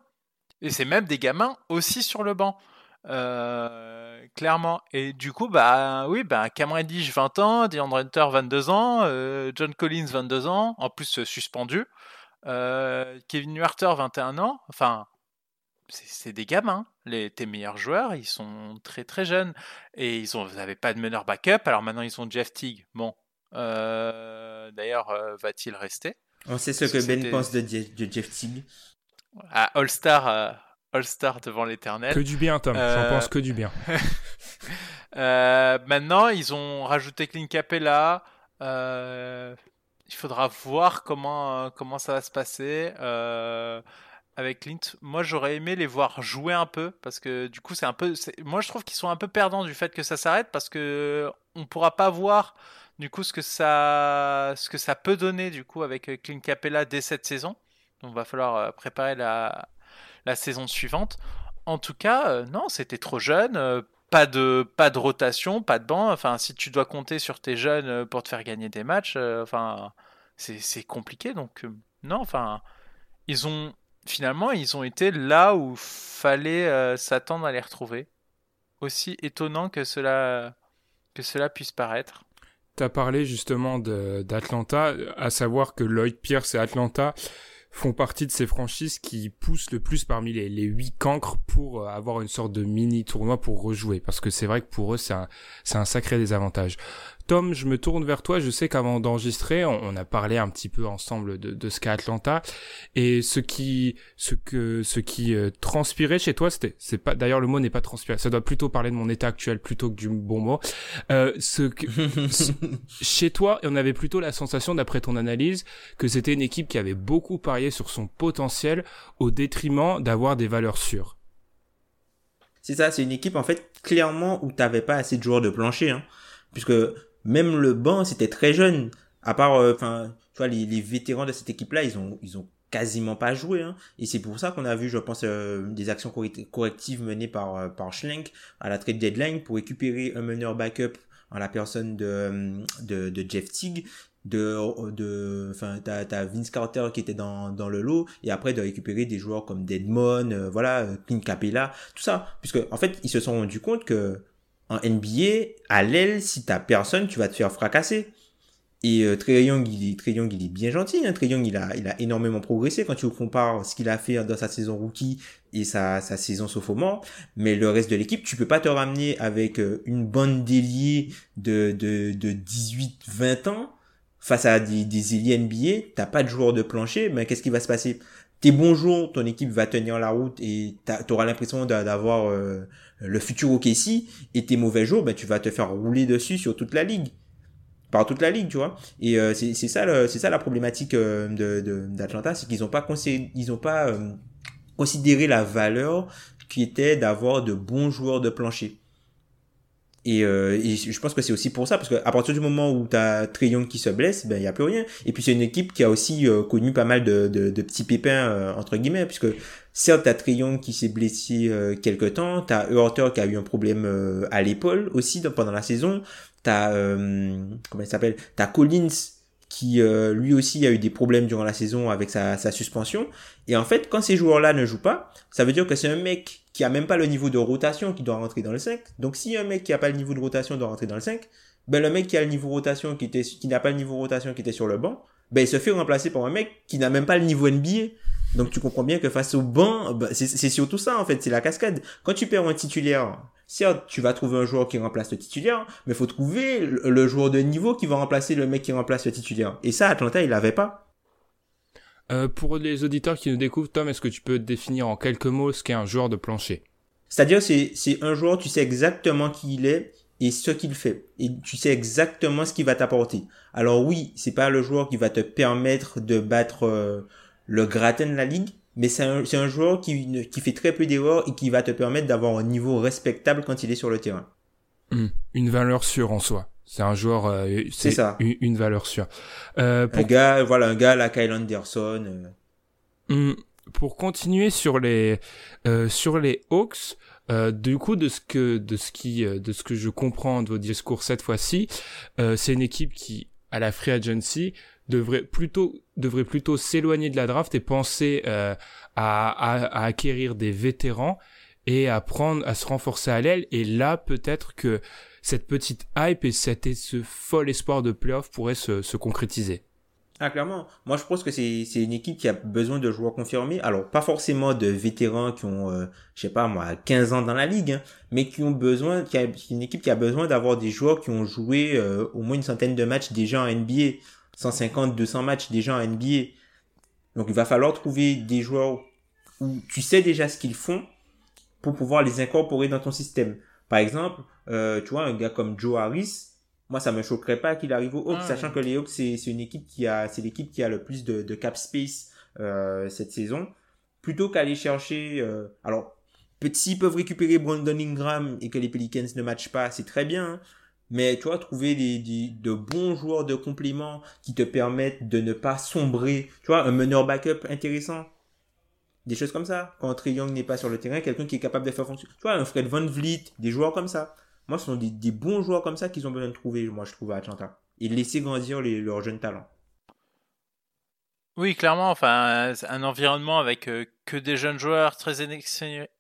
et c'est même des gamins aussi sur le banc euh, clairement. Et du coup, bah oui, bah, Cam Reddish 20 ans, DeAndre Hunter 22 ans, euh, John Collins 22 ans, en plus euh, suspendu, Kevin Huerter 21 ans. Enfin, c'est des gamins. Les, tes meilleurs joueurs, ils sont très très jeunes et ils ont, vous pas de meneur backup. Alors maintenant, ils ont Jeff Teague. Bon, d'ailleurs, va-t-il rester? On sait ce que Ben pense de, Jeff Teague. À All-Star All-Star devant l'éternel. Que du bien, Tom. J'en euh, pense que du bien. Euh, maintenant, ils ont rajouté Clint Capella. Euh, il faudra voir comment, comment ça va se passer avec Clint. Moi, j'aurais aimé les voir jouer un peu parce que du coup, c'est un peu. Moi, je trouve qu'ils sont un peu perdants du fait que ça s'arrête parce que on pourra pas voir du coup ce que ça, ce que ça peut donner du coup avec Clint Capella dès cette saison. Donc, il va falloir préparer la la saison suivante. En tout cas, euh, non, c'était trop jeune. Euh, pas de, pas de rotation, pas de banc. Enfin, si tu dois compter sur tes jeunes euh, pour te faire gagner des matchs, enfin, c'est compliqué. Donc, non, enfin, ils ont finalement, ils ont été là où fallait s'attendre à les retrouver. Aussi étonnant que cela, que cela puisse paraître. Tu as parlé justement d'Atlanta, à savoir que Lloyd Pierce et Atlanta font partie de ces franchises qui poussent le plus parmi les, 8 cancres pour euh, avoir une sorte de mini tournoi pour rejouer. Parce que c'est vrai que pour eux, c'est un sacré désavantage. Tom, je me tourne vers toi. Je sais qu'avant d'enregistrer, on, a parlé un petit peu ensemble de, de ce qu'est Atlanta et ce qui, ce que, ce qui euh, transpirait chez toi, c'était, c'est pas. D'ailleurs, le mot n'est pas transpiré. Ça doit plutôt parler de mon état actuel plutôt que du bon mot. Euh, ce que chez toi, on avait plutôt la sensation, d'après ton analyse, que c'était une équipe qui avait beaucoup parié sur son potentiel au détriment d'avoir des valeurs sûres. C'est ça, c'est une équipe en fait clairement où t'avais pas assez de joueurs de plancher, hein, puisque même le banc, c'était très jeune. À part, euh, enfin, tu vois, les, les, vétérans de cette équipe-là, ils ont, ils ont quasiment pas joué. Hein. Et c'est pour ça qu'on a vu, je pense, euh, des actions correctives menées par, euh, par Schlenk à la trade deadline pour récupérer un meneur backup en la personne de, de, de Jeff Teague de de enfin t'as as Vince Carter qui était dans dans le lot et après de récupérer des joueurs comme Deadmon voilà Clint Capella tout ça puisque en fait ils se sont rendus compte que en NBA, à l'aile, si t'as personne, tu vas te faire fracasser. Et euh, Trey Young, il est, Trey Young, il est bien gentil. Hein. Trey Young, il a, il a énormément progressé quand tu compares ce qu'il a fait dans sa saison rookie et sa, sa saison sophomore. Mais le reste de l'équipe, tu peux pas te ramener avec euh, une bande d'ailiers de, de, de 18-20 ans face à des, des ailiers NBA. T'as pas de joueur de plancher, mais qu'est-ce qui va se passer? Tes bons jours, ton équipe va tenir la route et t'auras l'impression d'avoir... Euh, le futur OKC et tes mauvais jours, ben, tu vas te faire rouler dessus sur toute la ligue. par toute la ligue, tu vois. Et euh, c'est ça, c'est ça la problématique euh, de d'Atlanta, c'est qu'ils ont pas ils ont pas euh, considéré la valeur qui était d'avoir de bons joueurs de plancher. Et, euh, et, je pense que c'est aussi pour ça, parce qu'à partir du moment où tu as Young qui se blesse, ben il y a plus rien. Et puis c'est une équipe qui a aussi euh, connu pas mal de, de, de petits pépins euh, entre guillemets, puisque certes t'as Young qui s'est blessé euh, quelque temps, t'as Hurter qui a eu un problème à l'épaule aussi pendant la saison, t'as comment il s'appelle, t'as Collins qui lui aussi a eu des problèmes durant la saison avec sa, suspension. Et en fait, quand ces joueurs-là ne jouent pas, ça veut dire que c'est un mec qui a même pas le niveau de rotation qui doit rentrer dans le 5. Donc si un mec qui a pas le niveau de rotation doit rentrer dans le 5, ben le mec qui a le niveau rotation qui était qui n'a pas le niveau rotation qui était sur le banc, ben il se fait remplacer par un mec qui n'a même pas le niveau NBA. Donc tu comprends bien que face au banc, ben, c'est surtout ça en fait, c'est la cascade. Quand tu perds un titulaire, certes, tu vas trouver un joueur qui remplace le titulaire, mais faut trouver le, joueur de niveau qui va remplacer le mec qui remplace le titulaire. Et ça, Atlanta, il l'avait pas. Euh, pour les auditeurs qui nous découvrent, Tom, est-ce que tu peux définir en quelques mots ce qu'est un joueur de plancher? C'est-à-dire, c'est, c'est un joueur, tu sais exactement qui il est et ce qu'il fait. Et tu sais exactement ce qu'il va t'apporter. Alors oui, c'est pas le joueur qui va te permettre de battre euh, le gratin de la ligue, mais c'est un, un joueur qui, qui fait très peu d'erreurs et qui va te permettre d'avoir un niveau respectable quand il est sur le terrain. Hmm. une valeur sûre en soi. C'est un joueur, euh, c'est ça. Une, valeur sûre. Euh, pour... Un gars, voilà, un gars, la Kyle Anderson. Euh. Hmm, pour continuer sur les euh, sur les Hawks, euh, du coup, de ce que de ce qui de ce que je comprends de vos discours cette fois-ci, c'est une équipe qui à la free agency devrait plutôt devrait plutôt s'éloigner de la draft et penser à, à, acquérir des vétérans et à prendre à se renforcer à l'aile et là peut-être que cette petite hype et cet, ce fol espoir de playoff pourrait se, se concrétiser. Ah, clairement. Moi, je pense que c'est, c'est une équipe qui a besoin de joueurs confirmés. Alors, pas forcément de vétérans qui ont, euh, je sais pas moi, 15 ans dans la ligue, hein, mais qui ont besoin, qui une équipe qui a besoin d'avoir des joueurs qui ont joué euh, au moins une centaine de matchs déjà en NBA. 150, 200 matchs déjà en NBA. Donc, il va falloir trouver des joueurs où tu sais déjà ce qu'ils font pour pouvoir les incorporer dans ton système. Par exemple, euh, tu vois, un gars comme Joe Harris, moi, ça me choquerait pas qu'il arrive aux Hawks, ah sachant que les Hawks, c'est, c'est une équipe qui a, c'est l'équipe qui a le plus de, de cap space euh, cette saison. Plutôt qu'aller chercher, euh, alors, s'ils peuvent récupérer Brandon Ingram et que les Pelicans ne matchent pas, c'est très bien. Hein. Mais tu vois, trouver des, de bons joueurs de complément qui te permettent de ne pas sombrer. Tu vois, un meneur backup intéressant. Des choses comme ça. Quand Trey Young n'est pas sur le terrain, quelqu'un qui est capable de faire fonctionner. Tu vois, un Fred Van Vliet, des joueurs comme ça. Moi, ce sont des, des bons joueurs comme ça qu'ils ont besoin de trouver, moi, je trouve, à Atlanta. Et laisser grandir leurs jeunes talents. Oui, clairement. Enfin, un environnement avec euh, que des jeunes joueurs très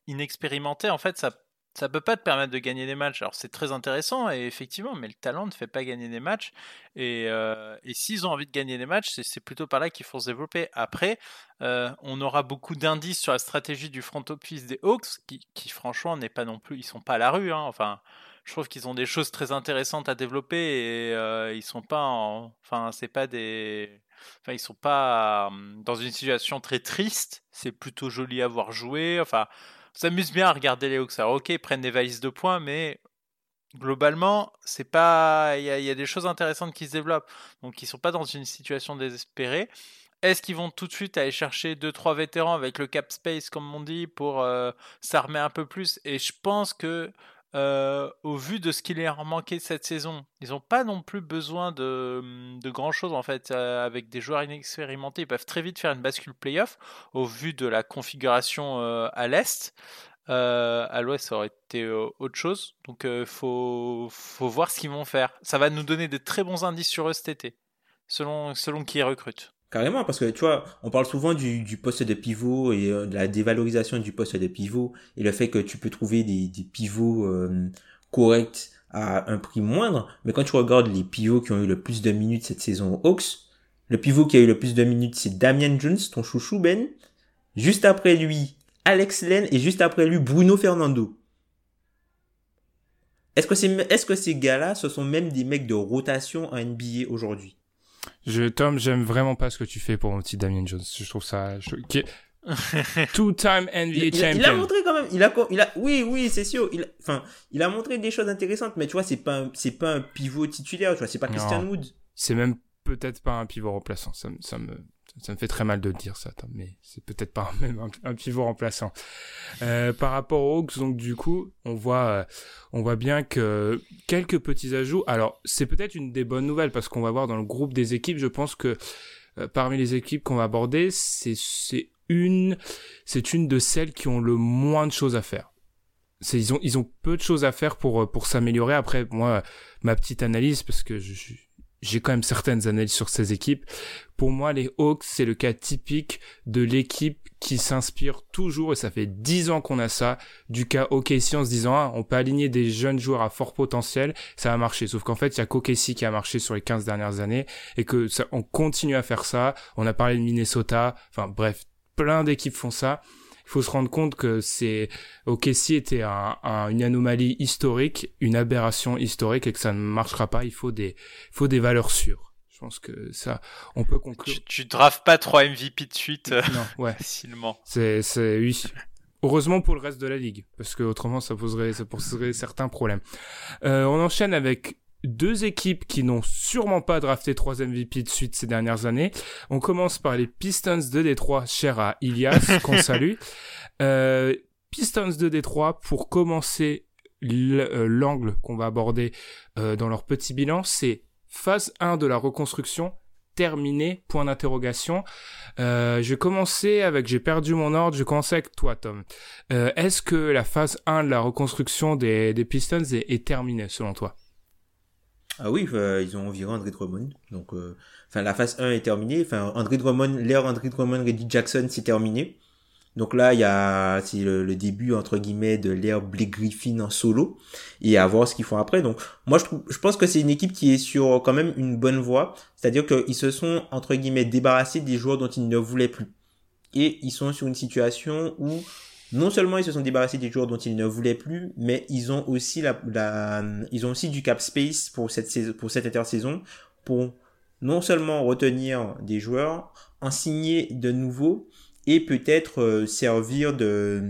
inexpérimentés, en fait, ça ça peut pas te permettre de gagner des matchs. Alors c'est très intéressant et effectivement, mais le talent ne fait pas gagner des matchs. Et, euh, et s'ils ont envie de gagner des matchs, c'est plutôt par là qu'il faut se développer. Après, euh, on aura beaucoup d'indices sur la stratégie du front office des Hawks, qui, franchement n'est pas non plus, ils sont pas à la rue. Hein. Enfin, je trouve qu'ils ont des choses très intéressantes à développer et euh, ils sont pas, en, enfin c'est pas des, enfin ils sont pas dans une situation très triste. C'est plutôt joli à voir jouer. Enfin s'amuse bien à regarder les Hawks. Ok, ils prennent des valises de points, mais globalement, c'est pas. Il y, a des choses intéressantes qui se développent. Donc, ils sont pas dans une situation désespérée. Est-ce qu'ils vont tout de suite aller chercher 2-3 vétérans avec le cap space, comme on dit, pour euh, s'armer un peu plus? Et je pense que euh, au vu de ce qu'il leur manqué cette saison, ils n'ont pas non plus besoin de, de grand chose en fait. Euh, avec des joueurs inexpérimentés, ils peuvent très vite faire une bascule playoff au vu de la configuration euh, à l'est. à l'ouest, ça aurait été autre chose. Donc, il faut, faut voir ce qu'ils vont faire. Ça va nous donner de très bons indices sur eux cet été, selon, selon qui ils recrutent. Carrément, parce que tu vois, on parle souvent du, poste de pivot et euh, de la dévalorisation du poste de pivot et le fait que tu peux trouver des, pivots euh, corrects à un prix moindre. Mais quand tu regardes les pivots qui ont eu le plus de minutes cette saison aux Hawks, le pivot qui a eu le plus de minutes, c'est Damien Jones, ton chouchou Ben. Juste après lui, Alex Len et juste après lui, Bruno Fernando. Est-ce que, c'est, est-ce que ces gars-là, ce sont même des mecs de rotation en NBA aujourd'hui? Je, Tom, j'aime vraiment pas ce que tu fais pour mon petit Damien Jones. Je trouve ça. Two-time NBA il, champion. Il a montré quand même. Il a, il a, oui, oui, c'est sûr. Il, enfin, il a montré des choses intéressantes, mais tu vois, c'est pas, c'est pas un pivot titulaire. Tu vois, c'est pas Christian Wood. C'est même peut-être pas un pivot remplaçant. Ça, ça me, ça me fait très mal de dire ça, mais c'est peut-être pas même un, pivot remplaçant. Euh, par rapport aux Hawks, donc du coup, on voit, euh, on voit bien que quelques petits ajouts. Alors, c'est peut-être une des bonnes nouvelles parce qu'on va voir dans le groupe des équipes. Je pense que euh, parmi les équipes qu'on va aborder, c'est une, c'est une de celles qui ont le moins de choses à faire. Ils ont, ils ont peu de choses à faire pour, pour s'améliorer. Après, moi, ma petite analyse, parce que je, suis j'ai quand même certaines analyses sur ces équipes. Pour moi, les Hawks, c'est le cas typique de l'équipe qui s'inspire toujours, et ça fait dix ans qu'on a ça, du cas OKC en se disant, ah, on peut aligner des jeunes joueurs à fort potentiel, ça va marcher. Sauf qu'en fait, il y a qu'OKC qui a marché sur les 15 dernières années, et que ça, on continue à faire ça. On a parlé de Minnesota, enfin bref, plein d'équipes font ça faut se rendre compte que c'est OKC était un, une anomalie historique, une aberration historique et que ça ne marchera pas. Il faut des, faut des valeurs sûres. Je pense que ça, on peut conclure. Tu, tu draves pas trois MVP de suite. Euh, non, ouais. facilement. C'est, c'est, oui. Heureusement pour le reste de la ligue, parce que autrement ça poserait, ça poserait certains problèmes. Euh, on enchaîne avec deux équipes qui n'ont sûrement pas drafté trois MVP de suite ces dernières années. On commence par les Pistons de Détroit, cher à Ilias, qu'on salue. Euh, Pistons de Détroit, pour commencer euh, l'angle qu'on va aborder euh, dans leur petit bilan, c'est phase 1 de la reconstruction terminée, point d'interrogation. Euh, je vais commencer avec, j'ai perdu mon ordre, je vais commencer avec toi Tom. Euh, Est-ce que la phase 1 de la reconstruction des, des Pistons est, est terminée selon toi? Ah oui, ils ont viré André Drummond. Donc, euh, enfin, la phase 1 est terminée. Enfin, André Drummond, l'ère André Drummond, Reggie Jackson, c'est terminé. Donc là, il y a, c'est le, début, entre guillemets, de l'ère Blake Griffin en solo. Et à voir ce qu'ils font après. Donc, moi, je, je pense que c'est une équipe qui est sur quand même une bonne voie. C'est-à-dire qu'ils se sont, entre guillemets, débarrassés des joueurs dont ils ne voulaient plus. Et ils sont sur une situation où non seulement ils se sont débarrassés des joueurs dont ils ne voulaient plus, mais ils ont aussi la, ils ont aussi du cap space pour cette saison, pour cette intersaison, pour non seulement retenir des joueurs, en signer de nouveaux et peut-être euh, servir de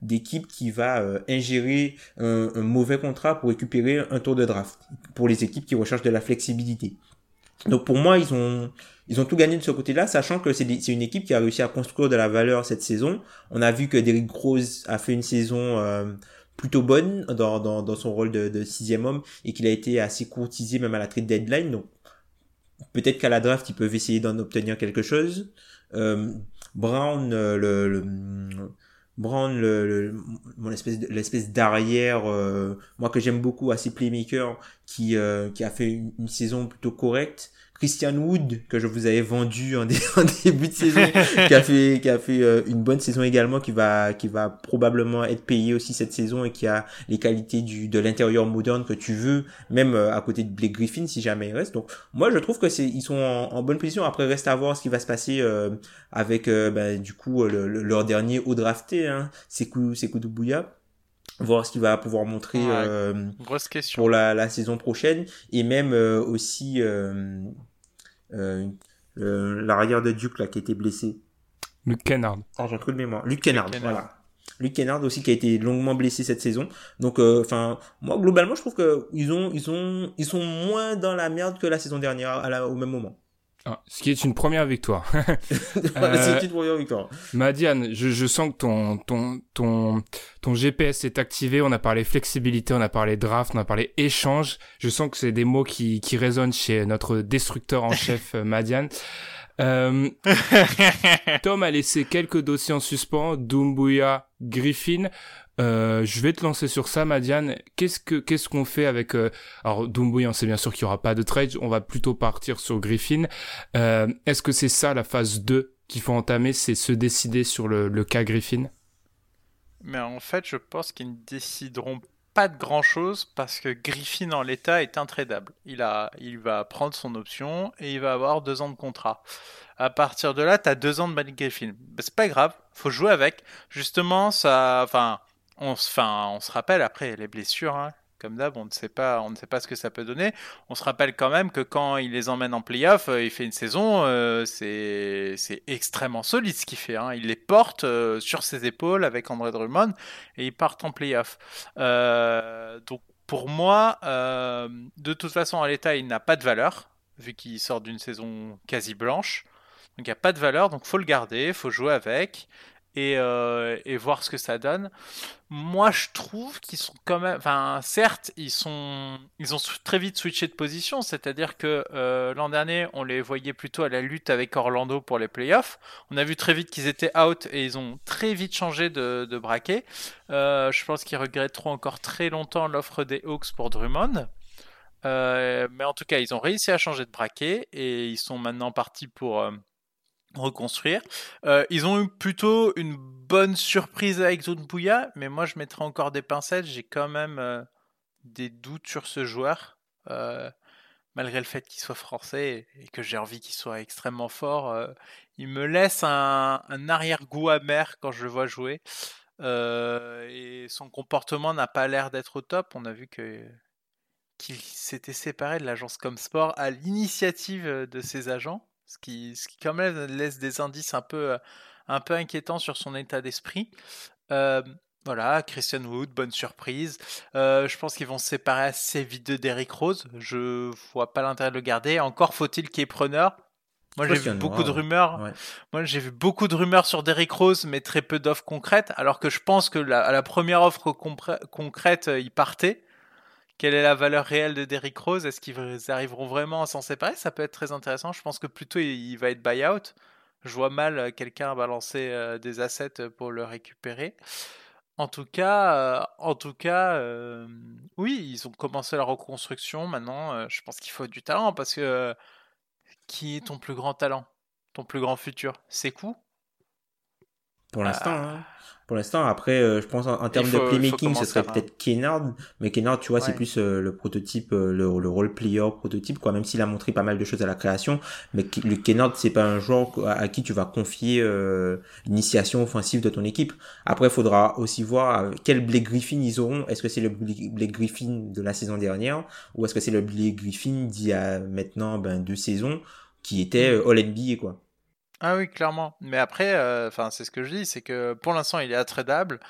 d'équipe qui va euh, ingérer un, mauvais contrat pour récupérer un tour de draft pour les équipes qui recherchent de la flexibilité. Donc pour moi, ils ont ils ont tout gagné de ce côté-là, sachant que c'est une équipe qui a réussi à construire de la valeur cette saison. On a vu que Derrick Rose a fait une saison euh, plutôt bonne dans, dans, dans, son rôle de, de sixième homme et qu'il a été assez courtisé même à la trade deadline. Donc peut-être qu'à la draft, ils peuvent essayer d'en obtenir quelque chose. Euh, Brown, euh, le, le Brown, le, mon espèce l'espèce d'arrière, euh, moi que j'aime beaucoup, assez playmaker, qui euh, qui a fait une, saison plutôt correcte. Christian Wood que je vous avais vendu en, début de saison, qui a fait qui a fait euh, une bonne saison également, qui va qui va probablement être payé aussi cette saison et qui a les qualités du de l'intérieur moderne que tu veux, même euh, à côté de Blake Griffin si jamais il reste. Donc moi je trouve que c'est ils sont en, bonne position. Après reste à voir ce qui va se passer euh, avec ben, du coup leur dernier haut drafté, hein, Sekou Sekou Doumbouya voir ce qu'il va pouvoir montrer question. pour la, la, saison prochaine et même aussi euh, l'arrière de Duke là qui a été blessé. Luke Kennard. Ah, j'ai cru de mémoire. Luke Kennard, voilà. Luke Kennard aussi qui a été longuement blessé cette saison. Donc, euh, enfin, moi globalement, je trouve que ils ont, ils ont, ils sont moins dans la merde que la saison dernière à la, au même moment. Ah, ce qui est une première victoire. euh, c'est une première victoire. Madiane, je, je sens que ton, ton, ton, ton GPS est activé. On a parlé flexibilité, on a parlé draft, on a parlé échange. Je sens que c'est des mots qui, qui résonnent chez notre destructeur en chef, euh, Madiane. Euh, Tom a laissé quelques dossiers en suspens, Dumbuya, Griffin. Euh, je vais te lancer sur ça, Madiane. Qu'est-ce que qu'est-ce qu'on fait avec euh... alors Dumbuya On sait bien sûr qu'il y aura pas de trade. On va plutôt partir sur Griffin. Euh, Est-ce que c'est ça la phase 2 qu'il faut entamer, c'est se décider sur le, cas Griffin? Mais en fait, je pense qu'ils ne décideront pas de grand chose parce que Griffin en l'état est intradable. Il va prendre son option et il va avoir deux ans de contrat. À partir de là, tu as deux ans de Malik Griffin. Ben, c'est pas grave, faut jouer avec. Justement, ça, enfin, on, enfin, on se rappelle après les blessures. Hein. comme d'hab, on ne sait pas, on ne sait pas ce que ça peut donner. On se rappelle quand même que quand il les emmène en playoff, euh, il fait une saison, euh, c'est extrêmement solide ce qu'il fait. Hein. Il les porte euh, sur ses épaules avec André Drummond et ils partent en playoff. donc pour moi, de toute façon, à l'état, il n'a pas de valeur vu qu'il sort d'une saison quasi blanche. Donc il n'y a pas de valeur, donc faut le garder, faut jouer avec. Euh, et, voir ce que ça donne. Moi, je trouve qu'ils sont quand même. Enfin, certes, ils sont, ils ont très vite switché de position. C'est-à-dire que euh, l'an dernier, on les voyait plutôt à la lutte avec Orlando pour les playoffs. On a vu très vite qu'ils étaient out et ils ont très vite changé de, de braquet. Euh, je pense qu'ils regretteront encore très longtemps l'offre des Hawks pour Drummond. mais en tout cas, ils ont réussi à changer de braquet et ils sont maintenant partis pour reconstruire. Euh, ils ont eu plutôt une bonne surprise avec Bouya, mais moi je mettrai encore des pincettes. J'ai quand même euh, des doutes sur ce joueur, euh, malgré le fait qu'il soit français et que j'ai envie qu'il soit extrêmement fort. il me laisse un, arrière-goût amer quand je le vois jouer. et son comportement n'a pas l'air d'être au top. On a vu qu'il s'était séparé de l'agence Comsport à l'initiative de ses agents ce qui, ce qui quand même laisse des indices un peu, euh, un peu inquiétants sur son état d'esprit. Euh, voilà, Christian Wood, bonne surprise. Euh, je pense qu'ils vont se séparer assez vite de Derrick Rose. Je vois pas l'intérêt de le garder. Encore faut-il qu'il ait preneur. Moi, j'ai vu beaucoup de rumeurs. Moi, j'ai vu beaucoup de rumeurs sur Derrick Rose, mais très peu d'offres concrètes. Alors que je pense que la, à la première offre concrète, il partait quelle est la valeur réelle de Derrick Rose? Est-ce qu'ils arriveront vraiment à s'en séparer? Ça peut être très intéressant. Je pense que plutôt il va être buyout. Je vois mal euh, quelqu'un balancer euh, des assets pour le récupérer. En tout cas, euh, en tout cas, oui, ils ont commencé la reconstruction. Maintenant, je pense qu'il faut du talent parce que qui est ton plus grand talent, ton plus grand futur? C'est coup Pour l'instant, hein. Pour l'instant, après, euh, je pense en, termes de playmaking, ce serait peut-être Kennard, mais Kennard, tu vois, c'est plus euh, le prototype, euh, le, le role player prototype, quoi. Même s'il a montré pas mal de choses à la création, mais le Kennard, c'est pas un joueur à, qui tu vas confier l'initiation offensive de ton équipe. Après, il faudra aussi voir quel Blake Griffin ils auront. Est-ce que c'est le Blake Griffin de la saison dernière, ou est-ce que c'est le Blake Griffin d'il y a maintenant ben, deux saisons, qui était mm. All NBA, quoi. Ah oui, clairement. Mais après, euh, c'est ce que je dis, c'est que pour l'instant, il est attradable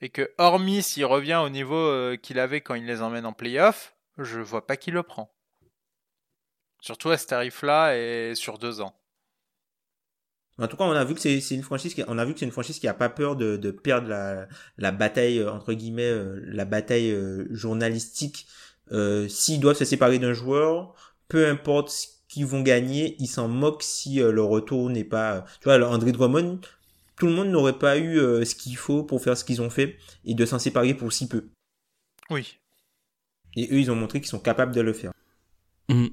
et que hormis s'il revient au niveau euh, qu'il avait quand il les emmène en playoff, je vois pas qui le prend. Surtout à ce tarif-là et sur deux ans. En tout cas, on a vu que c'est une franchise qui, on a vu que c'est une franchise qui a pas peur de, perdre la, bataille euh, entre guillemets, la bataille journalistique. S'ils doivent se séparer d'un joueur, peu importe qui vont gagner, ils s'en moquent si euh, le retour n'est pas... Tu vois, André Drummond, tout le monde n'aurait pas eu euh, ce qu'il faut pour faire ce qu'ils ont fait et de s'en séparer pour si peu. Oui. Et eux, ils ont montré qu'ils sont capables de le faire. Mm.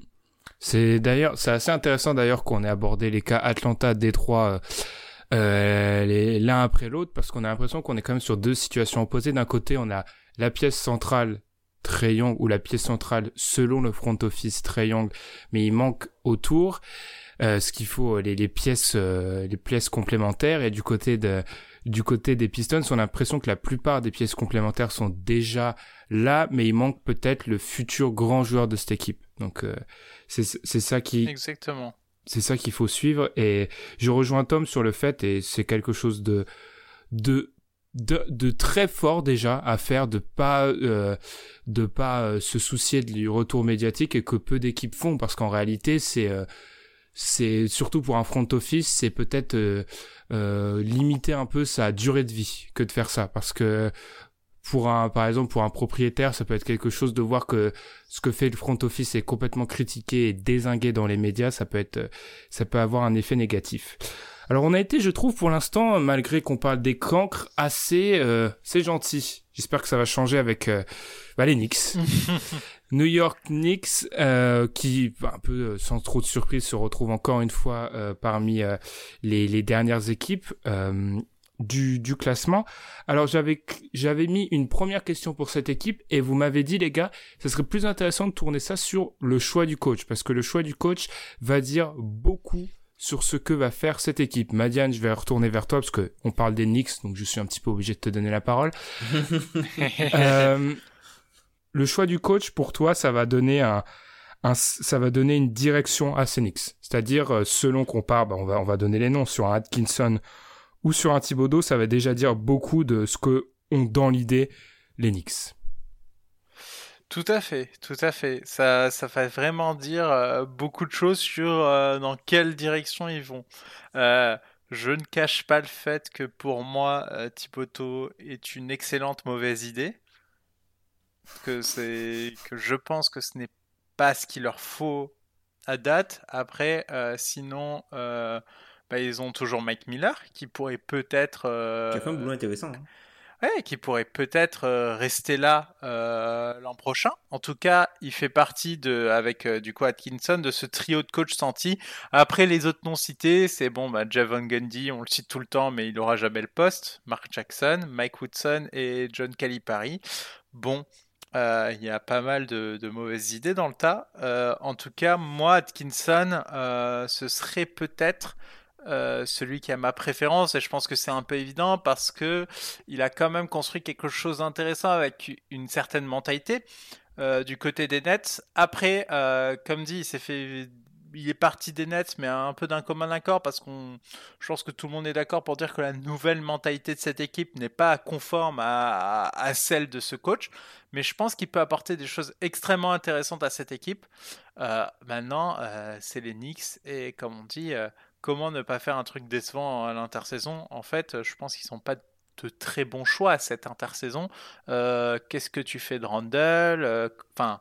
C'est d'ailleurs, c'est assez intéressant d'ailleurs qu'on ait abordé les cas Atlanta, Détroit, euh, l'un après l'autre, parce qu'on a l'impression qu'on est quand même sur deux situations opposées. D'un côté, on a la pièce centrale Young ou la pièce centrale selon le front office Young, mais il manque autour euh, ce qu'il faut les, les pièces euh, les pièces complémentaires. Et du côté de du côté des Pistons, on a l'impression que la plupart des pièces complémentaires sont déjà là, mais il manque peut-être le futur grand joueur de cette équipe. Donc euh, c'est c'est ça qui exactement. c'est ça qu'il faut suivre. Et je rejoins Tom sur le fait et c'est quelque chose de de de, de, très fort déjà à faire, de pas euh, de pas euh, se soucier du retour médiatique et que peu d'équipes font. Parce qu'en réalité c'est euh, c'est surtout pour un front office c'est peut-être limiter un peu sa durée de vie que de faire ça. Parce que pour un par exemple pour un propriétaire ça peut être quelque chose de voir que ce que fait le front office est complètement critiqué et désingué dans les médias ça peut être ça peut avoir un effet négatif alors on a été, je trouve, pour l'instant, malgré qu'on parle des cancres, assez, euh, c'est gentil. J'espère que ça va changer avec euh, bah, les Knicks. New York Knicks, euh, qui, bah, un peu euh, sans trop de surprise, se retrouve encore une fois euh, parmi les, les, dernières équipes du, du classement. Alors j'avais j'avais mis une première question pour cette équipe et vous m'avez dit les gars, ce serait plus intéressant de tourner ça sur le choix du coach parce que le choix du coach va dire beaucoup sur ce que va faire cette équipe. Madiane, je vais retourner vers toi parce que on parle des Knicks, donc je suis un petit peu obligé de te donner la parole. euh, le choix du coach pour toi, ça va donner un, ça va donner une direction à Phoenix. C'est-à-dire, euh, selon qu'on part, bah, on va, on va donner les noms sur un Atkinson ou sur un Thibodeau, ça va déjà dire beaucoup de ce que ont dans l'idée les Knicks. Tout à fait, tout à fait. Ça, ça fait vraiment dire euh, beaucoup de choses sur euh, dans quelle direction ils vont. je ne cache pas le fait que pour moi, Thibodeau est une excellente mauvaise idée. Que c'est que je pense que ce n'est pas ce qu'il leur faut à date. Après, euh, sinon, euh, bah, ils ont toujours Mike Miller qui pourrait peut-être. Euh, fait un boulot intéressant. Hein. Ouais, qui pourrait peut-être rester là l'an prochain. En tout cas, il fait partie de, avec du coup Atkinson, de ce trio de coach senti. Après, les autres non cités, c'est bon, bah, Javon Gundy, on le cite tout le temps, mais il aura jamais le poste. Mark Jackson, Mike Woodson et John Calipari. Bon, euh, il y a pas mal de, mauvaises idées dans le tas. Euh, en tout cas, moi, Atkinson, euh, ce serait peut-être celui qui a ma préférence et je pense que c'est un peu évident parce que il a quand même construit quelque chose d'intéressant avec une certaine mentalité du côté des Nets. Après, comme dit, il s'est fait il est parti des Nets, mais un peu d'un commun accord, parce qu'on, je pense que tout le monde est d'accord pour dire que la nouvelle mentalité de cette équipe n'est pas conforme à, celle de ce coach. Mais je pense qu'il peut apporter des choses extrêmement intéressantes à cette équipe. Euh, maintenant, euh, c'est les Knicks, et comme on dit, euh, comment ne pas faire un truc décevant à l'intersaison En fait, je pense qu'ils sont pas de très bons choix à cette intersaison. Qu'est-ce que tu fais de Randall Enfin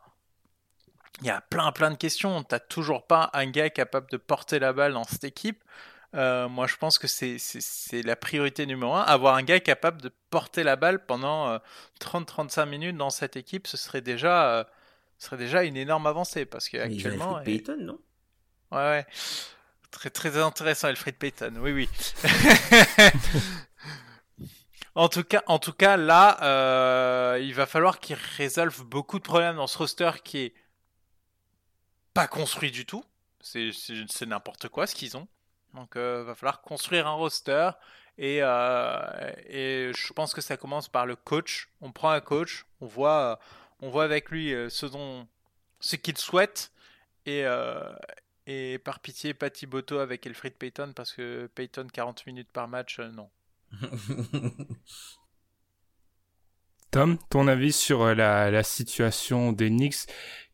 il y a plein plein de questions. T'as toujours pas un gars capable de porter la balle dans cette équipe. Euh, moi, je pense que c'est la priorité numéro un. Avoir un gars capable de porter la balle pendant 30-35 euh, minutes dans cette équipe, ce serait déjà, euh, serait déjà une énorme avancée. Parce qu'actuellement. Alfred Payton, non? Ouais, ouais. Très, très intéressant, Alfred Payton. Oui, oui. En tout cas, en tout cas là, il va falloir qu'il résolve beaucoup de problèmes dans ce roster qui est pas construit du tout. C'est n'importe quoi ce qu'ils ont. Donc, euh, va falloir construire un roster. Et, euh, et je pense que ça commence par le coach. On prend un coach, on voit, on voit avec lui euh, ce, dont, ce qu'il souhaite. Et, euh, et par pitié, pas Thibodeau avec Elfried Payton, parce que Payton 40 minutes par match, non. Tom, ton avis sur la, la situation des Knicks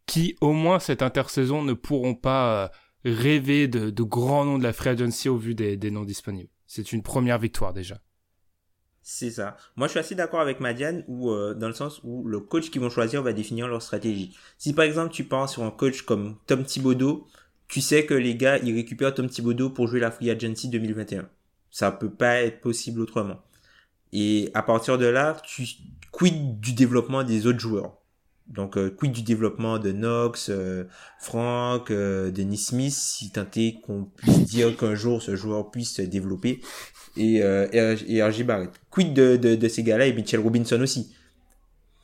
qui, au moins cette intersaison, ne pourront pas euh, rêver de, de grands noms de la free agency au vu des, des noms disponibles? C'est une première victoire déjà. C'est ça. Moi, je suis assez d'accord avec Madiane, où, euh, dans le sens où le coach qu'ils vont choisir va définir leur stratégie. Si par exemple tu pars sur un coach comme Tom Thibodeau, tu sais que les gars, ils récupèrent Tom Thibodeau pour jouer la Free Agency 2021. Ça peut pas être possible autrement. Et à partir de là, tu quittes du développement des autres joueurs? Donc, euh, quid du développement de Knox, euh, Frank, euh, Denis Smith, si tant qu'on puisse dire qu'un jour ce joueur puisse se développer, et, euh, et, RJ Barrett. Quid de ces gars-là et Mitchell Robinson aussi?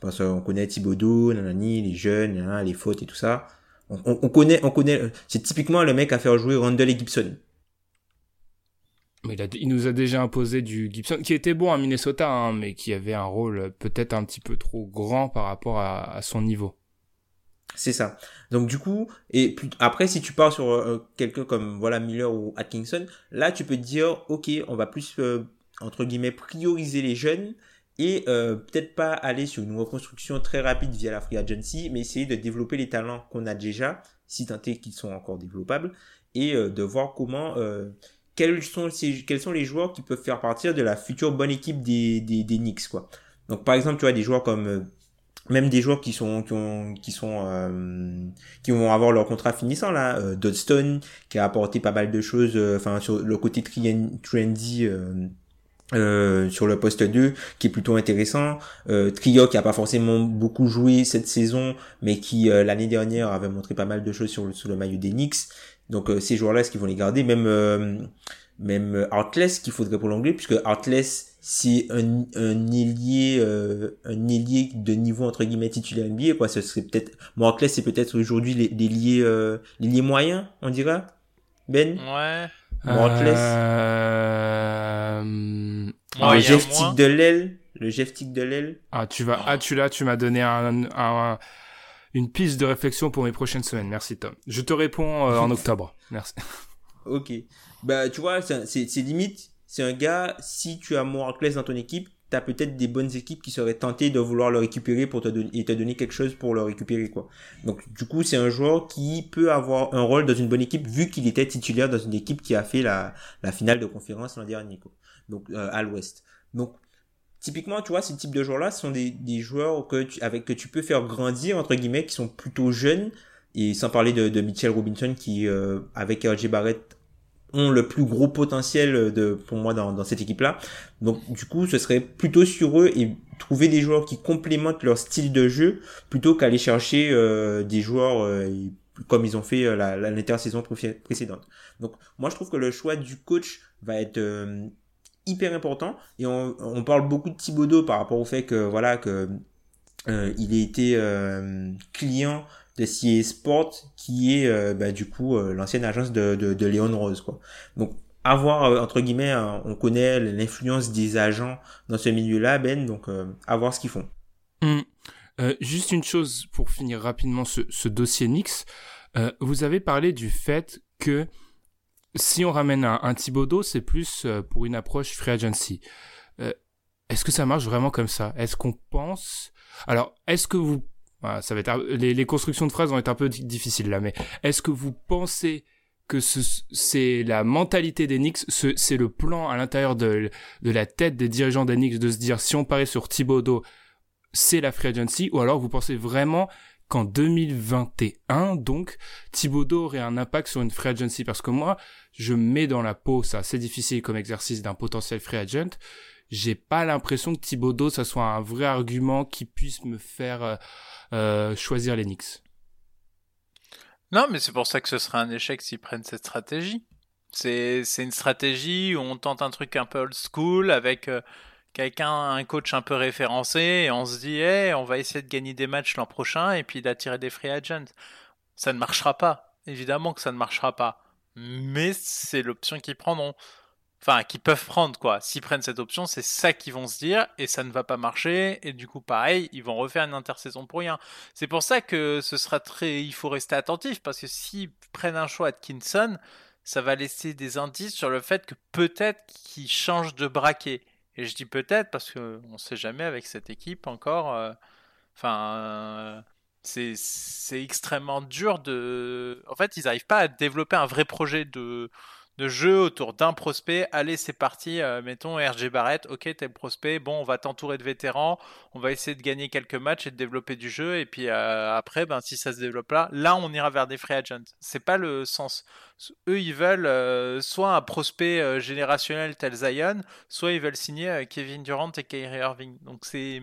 Parce qu'on connaît Thibodeau, nanani, les jeunes, les fautes et tout ça. On, on, on connaît, on connaît, c'est typiquement le mec à faire jouer Randall et Gibson. Mais il, nous a déjà imposé du Gibson, qui était bon à Minnesota, hein, mais qui avait un rôle peut-être un petit peu trop grand par rapport à, son niveau. C'est ça. Donc du coup, et après si tu pars sur euh, quelqu'un comme voilà Miller ou Atkinson, là tu peux te dire ok, on va plus euh, entre guillemets prioriser les jeunes et euh, peut-être pas aller sur une reconstruction très rapide via la free agency, mais essayer de développer les talents qu'on a déjà, si tant est qu'ils sont encore développables, et de voir comment quels sont, quels sont les joueurs qui peuvent faire partir de la future bonne équipe des, des, des Knicks, quoi. Donc, par exemple, tu vois, des joueurs comme, euh, même des joueurs qui sont, qui ont, qui sont, euh, qui vont avoir leur contrat finissant, là, euh, Dodstone, qui a apporté pas mal de choses, euh, enfin, sur le côté trendy, euh, sur le poste 2 qui est plutôt intéressant euh, Trio qui a pas forcément beaucoup joué cette saison mais qui l'année dernière avait montré pas mal de choses sur le, sur le maillot des Knicks donc euh, ces joueurs-là, est-ce qu'ils vont les garder? Même euh, même Artless qu'il faudrait l'anglais, puisque Artless c'est un, un ailier euh, un ailier de niveau entre guillemets titulaire NBA quoi. Ce serait peut-être bon Artless c'est peut-être aujourd'hui les l'ailier euh, l'ailier moyen, on dirait? Ben? Ouais. Bon, Artless. Euh... gestique de l'aile. Le Jeff Tick de l'aile. Ah, tu vas, ah, tu l'as, tu m'as donné un, une piste de réflexion pour mes prochaines semaines. Merci, Tom. Je te réponds euh, en octobre. Merci. ok. Bah, tu vois, c'est limite, c'est un gars, si tu as Morakles dans ton équipe, peut-être des bonnes équipes qui seraient tentées de vouloir le récupérer pour te donner, et te donner quelque chose pour le récupérer, quoi. Donc, du coup, c'est un joueur qui peut avoir un rôle dans une bonne équipe vu qu'il était titulaire dans une équipe qui a fait la, la finale de conférence l'an dernier, quoi. Donc, euh, à l'ouest. Donc, typiquement, tu vois, ce type de joueurs-là sont des, des joueurs que tu, avec que tu peux faire grandir, entre guillemets, qui sont plutôt jeunes, et sans parler de, de Mitchell Robinson qui, euh, avec RJ Barrett, ont le plus gros potentiel de, pour moi dans, cette équipe-là. Donc, du coup, ce serait plutôt sur eux et trouver des joueurs qui complémentent leur style de jeu plutôt qu'aller chercher euh, des joueurs euh, comme ils ont fait euh, la, l'intersaison précédente. Donc, moi, je trouve que le choix du coach va être hyper important et on, parle beaucoup de Thibodeau par rapport au fait que voilà que il a été client de Sport qui est euh, bah, du coup euh, l'ancienne agence de, de, de Léon Rose quoi. Donc avoir entre guillemets hein, on connaît l'influence des agents dans ce milieu là Ben donc à voir ce qu'ils font. Mmh. juste une chose pour finir rapidement ce, ce dossier Nix. Vous avez parlé du fait que si on ramène un, un Thibodeau, c'est plus euh, pour une approche free agency. Euh, est-ce que ça marche vraiment comme ça? Est-ce qu'on pense? Alors, est-ce que vous ça va être les, constructions de phrases vont être un peu difficiles là, mais est-ce que vous pensez que c'est la mentalité Knicks, c'est le plan à l'intérieur de, la tête des dirigeants Knicks de se dire si on parie sur Thibodeau, c'est la free agency, ou alors vous pensez vraiment qu'en 2021, donc, Thibodeau aurait un impact sur une free agency? Parce que moi, je mets dans la peau, ça c'est difficile comme exercice d'un potentiel free agent. J'ai pas l'impression que Thibodeau, ça soit un vrai argument qui puisse me faire euh, euh choisir les Knicks. Non, mais c'est pour ça que ce serait un échec s'ils prennent cette stratégie. C'est une stratégie où on tente un truc un peu old school avec euh, quelqu'un, un coach un peu référencé, et on se dit, hey, on va essayer de gagner des matchs l'an prochain et puis d'attirer des free agents. Ça ne marchera pas. Évidemment que ça ne marchera pas. Mais c'est l'option qu'ils prendront. Enfin, qu'ils peuvent prendre, quoi. S'ils prennent cette option, c'est ça qu'ils vont se dire, et ça ne va pas marcher, et du coup, pareil, ils vont refaire une intersaison pour rien. C'est pour ça que ce sera très. Il faut rester attentif, parce que s'ils prennent un choix Atkinson, ça va laisser des indices sur le fait que peut-être qu'ils changent de braquet. Et je dis peut-être parce qu'on ne sait jamais avec cette équipe encore. Euh, enfin, euh, c'est extrêmement dur de. En fait, ils n'arrivent pas à développer un vrai projet de, de jeu autour d'un prospect. Allez, c'est parti. Euh, mettons RG Barrett. Ok, t'es le prospect. Bon, on va t'entourer de vétérans. On va essayer de gagner quelques matchs et de développer du jeu. Et puis euh, après, ben, si ça se développe là, là, on ira vers des free agents. C'est pas le sens. Eux, ils veulent euh, soit un prospect générationnel tel Zion, soit ils veulent signer Kevin Durant et Kyrie Irving. Donc c'est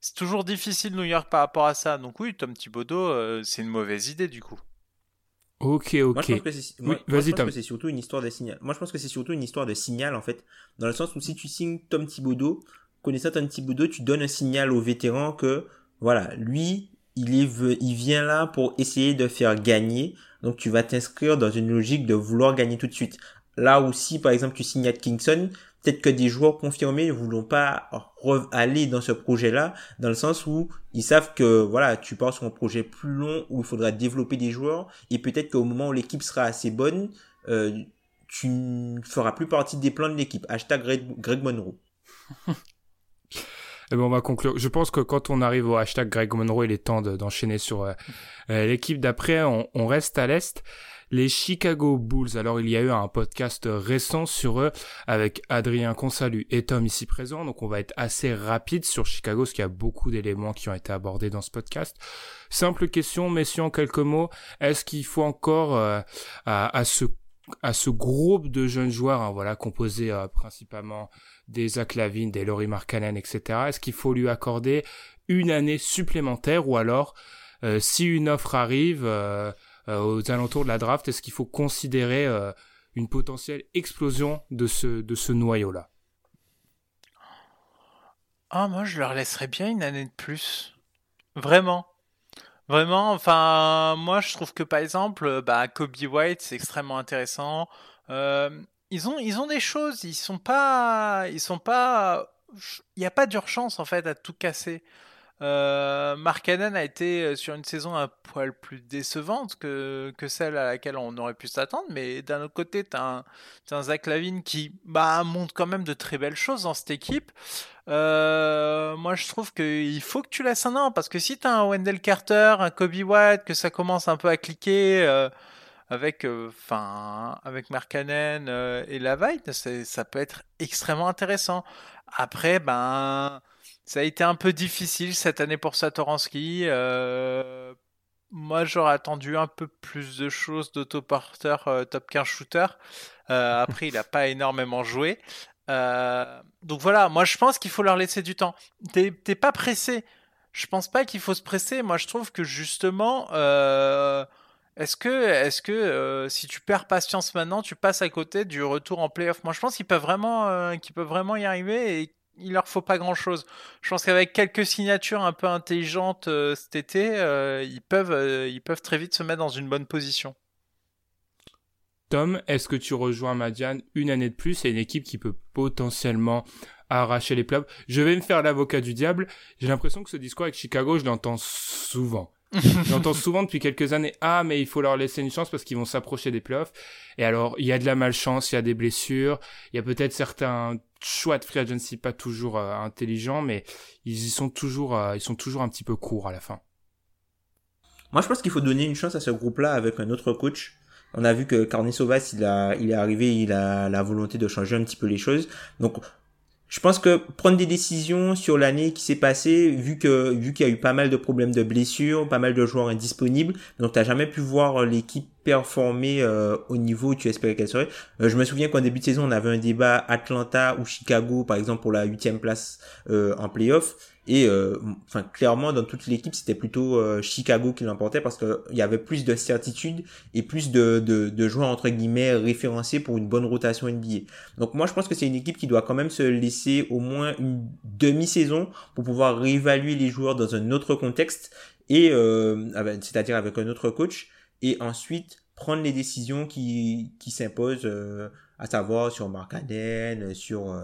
c'est toujours difficile New York par rapport à ça. Donc oui, Tom Thibodeau, c'est une mauvaise idée du coup. Ok, ok. Moi, je pense que c'est surtout une histoire de signal. Moi, je pense que c'est surtout une histoire de signal, en fait. Dans le sens où si tu signes Tom Thibodeau, connaissant Tom Thibodeau, tu donnes un signal aux vétérans que, voilà, lui, il, est, il vient là pour essayer de faire gagner. Donc, tu vas t'inscrire dans une logique de vouloir gagner tout de suite. Là aussi, par exemple, tu signes Kingston peut-être que des joueurs confirmés ne voulont pas aller dans ce projet-là, dans le sens où ils savent que voilà, tu pars sur un projet plus long où il faudra développer des joueurs et peut-être qu'au moment où l'équipe sera assez bonne, euh, tu ne feras plus partie des plans de l'équipe. Hashtag Greg, Monroe. Eh ben on va conclure. Je pense que quand on arrive au hashtag Greg Monroe, il est temps d'enchaîner sur euh, euh, l'équipe d'après. On, reste à l'est les Chicago Bulls. Alors il y a eu un podcast récent sur eux avec Adrien Consalu et Tom ici présent, donc on va être assez rapide sur Chicago parce qu'il y a beaucoup d'éléments qui ont été abordés dans ce podcast. Simple question, messieurs, en quelques mots, est-ce qu'il faut encore euh, à, ce à ce groupe de jeunes joueurs, hein, voilà, composé euh, principalement des Zach des Laurie Markkanen, etc. Est-ce qu'il faut lui accorder une année supplémentaire ou alors, euh, si une offre arrive, aux alentours de la draft Est-ce qu'il faut considérer euh, une potentielle explosion de ce, de ce noyau-là? Ah, moi, je leur laisserais bien une année de plus. Vraiment. Vraiment, enfin, moi, je trouve que par exemple, bah, Kobe White, c'est extrêmement intéressant. Euh, ils ont, ils ont des choses, ils sont pas, ils sont pas il n'y a pas d'urgence en fait à tout casser. Euh, Mark Cannon a été euh, sur une saison un poil plus décevante que, que celle à laquelle on aurait pu s'attendre, mais d'un autre côté, tu as, un Zach Lavine qui bah, montre quand même de très belles choses dans cette équipe. Euh, moi, je trouve qu'il faut que tu laisses un an, parce que si tu as un Wendell Carter, un Kobe White, que ça commence un peu à cliquer avec, avec Mark Cannon et Lavine, ça peut être extrêmement intéressant. Après, ben ça a été un peu difficile cette année pour Satoransky. Euh, moi, j'aurais attendu un peu plus de choses d'autoporteur euh, top 15 shooter. Euh, après, il n'a pas énormément joué. donc voilà, moi je pense qu'il faut leur laisser du temps. T'es pas pressé. Je pense pas qu'il faut se presser. Moi, je trouve que justement, est-ce que, est-ce que si tu perds patience maintenant, tu passes à côté du retour en playoff? Moi, je pense qu'ils peuvent vraiment, qu'ils peuvent vraiment y arriver et il leur faut pas grand chose. Je pense qu'avec quelques signatures un peu intelligentes euh, cet été, euh, ils, peuvent, euh, ils peuvent très vite se mettre dans une bonne position. Tom, est-ce que tu rejoins Madiane une année de plus et une équipe qui peut potentiellement arracher les playoffs Je vais me faire l'avocat du diable. J'ai l'impression que ce discours avec Chicago, je l'entends souvent. J'entends souvent depuis quelques années, ah, mais il faut leur laisser une chance parce qu'ils vont s'approcher des playoffs. Et alors, il y a de la malchance, il y a des blessures, il y a peut-être certains choix de free agency pas toujours euh, intelligents, mais ils y sont toujours, euh, ils sont toujours un petit peu courts à la fin. Moi, je pense qu'il faut donner une chance à ce groupe-là avec un autre coach. On a vu que Carnesovas, il a, il est arrivé, il a la volonté de changer un petit peu les choses. Donc, je pense que prendre des décisions sur l'année qui s'est passée, vu que vu qu'il y a eu pas mal de problèmes de blessures, pas mal de joueurs indisponibles, donc t'as jamais pu voir l'équipe performer euh, au niveau où tu espérais qu'elle serait. Euh, je me souviens qu'en début de saison, on avait un débat Atlanta ou Chicago, par exemple pour la huitième place euh, en playoff. Et euh, enfin clairement dans toute l'équipe c'était plutôt euh, Chicago qui l'emportait parce qu'il y avait plus de certitude et plus de, de, de, joueurs entre guillemets référencés pour une bonne rotation NBA. Donc moi je pense que c'est une équipe qui doit quand même se laisser au moins une demi-saison pour pouvoir réévaluer les joueurs dans un autre contexte et euh, c'est-à-dire avec un autre coach et ensuite prendre les décisions qui, qui s'imposent à savoir sur Mark Allen, sur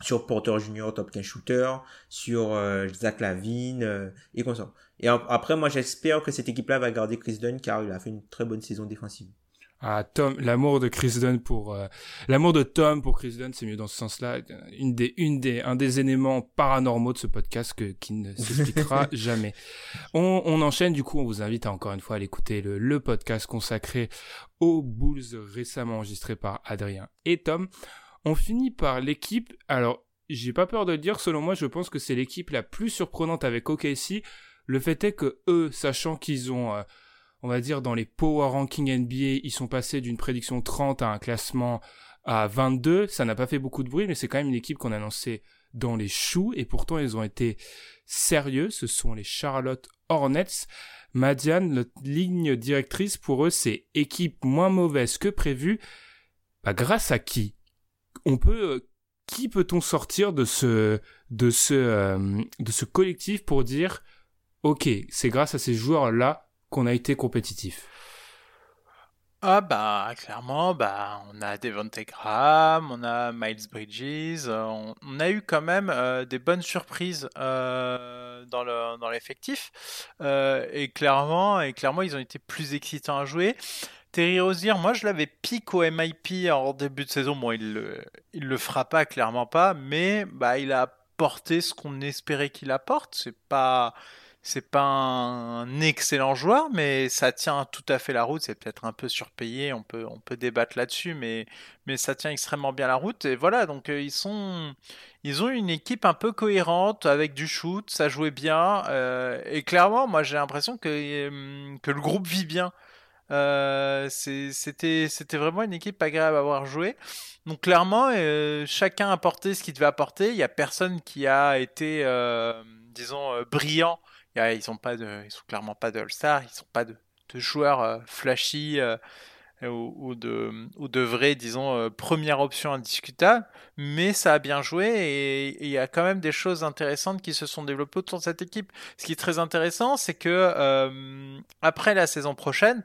sur Porter Junior, top 15 shooter, sur euh, Zach Lavine euh, et comme ça. Et après, moi, j'espère que cette équipe-là va garder Chris Dunn car il a fait une très bonne saison défensive. Ah, Tom, l'amour de Chris Dunn pour euh, l'amour de Tom pour Chris Dunn, c'est mieux dans ce sens-là. Une des, une des, un des éléments paranormaux de ce podcast que, qui ne s'expliquera jamais. On, on enchaîne du coup. On vous invite à, encore une fois à l'écouter le, le podcast consacré aux Bulls récemment enregistré par Adrien et Tom. On finit par l'équipe. Alors, j'ai pas peur de le dire, selon moi, je pense que c'est l'équipe la plus surprenante avec OKC. Le fait est que eux, sachant qu'ils ont, euh, on va dire, dans les power rankings NBA, ils sont passés d'une prédiction 30 à un classement à 22. Ça n'a pas fait beaucoup de bruit, mais c'est quand même une équipe qu'on a lancée dans les choux, et pourtant ils ont été sérieux. Ce sont les Charlotte Hornets. Madiane, notre ligne directrice pour eux, c'est équipe moins mauvaise que prévu. Bah, grâce à qui? On peut euh, qui peut-on sortir de ce de ce euh, de ce collectif pour dire ok c'est grâce à ces joueurs là qu'on a été compétitif? Ah bah clairement bah on a Devonte Graham, on a Miles Bridges, on, a eu quand même euh, des bonnes surprises dans le dans l'effectif et clairement et clairement ils ont été plus excitants à jouer. Terry Rozier, moi je l'avais pique au MIP en début de saison. Bon, il le, il le fera pas, clairement pas, mais bah, il a apporté ce qu'on espérait qu'il apporte. C'est pas, c'est pas un excellent joueur, mais ça tient tout à fait la route. C'est peut-être un peu surpayé, on peut, on peut débattre là-dessus, mais, mais ça tient extrêmement bien la route. Et voilà, donc euh, ils sont, ils ont une équipe un peu cohérente avec du shoot, ça jouait bien. Euh, et clairement, moi j'ai l'impression que, euh, que le groupe vit bien. Euh, c'était vraiment une équipe agréable à avoir joué. Donc clairement, euh, chacun a apporté ce qu'il devait apporter. Il n'y a personne qui a été, euh, disons, brillant. ils sont pas sont clairement pas de All-Star. Ils sont pas de, de joueurs flashy ou, ou, de, ou de vrais, disons, première option indiscutable. Mais ça a bien joué et il y a quand même des choses intéressantes qui se sont développées autour de cette équipe. Ce qui est très intéressant, c'est que après la saison prochaine,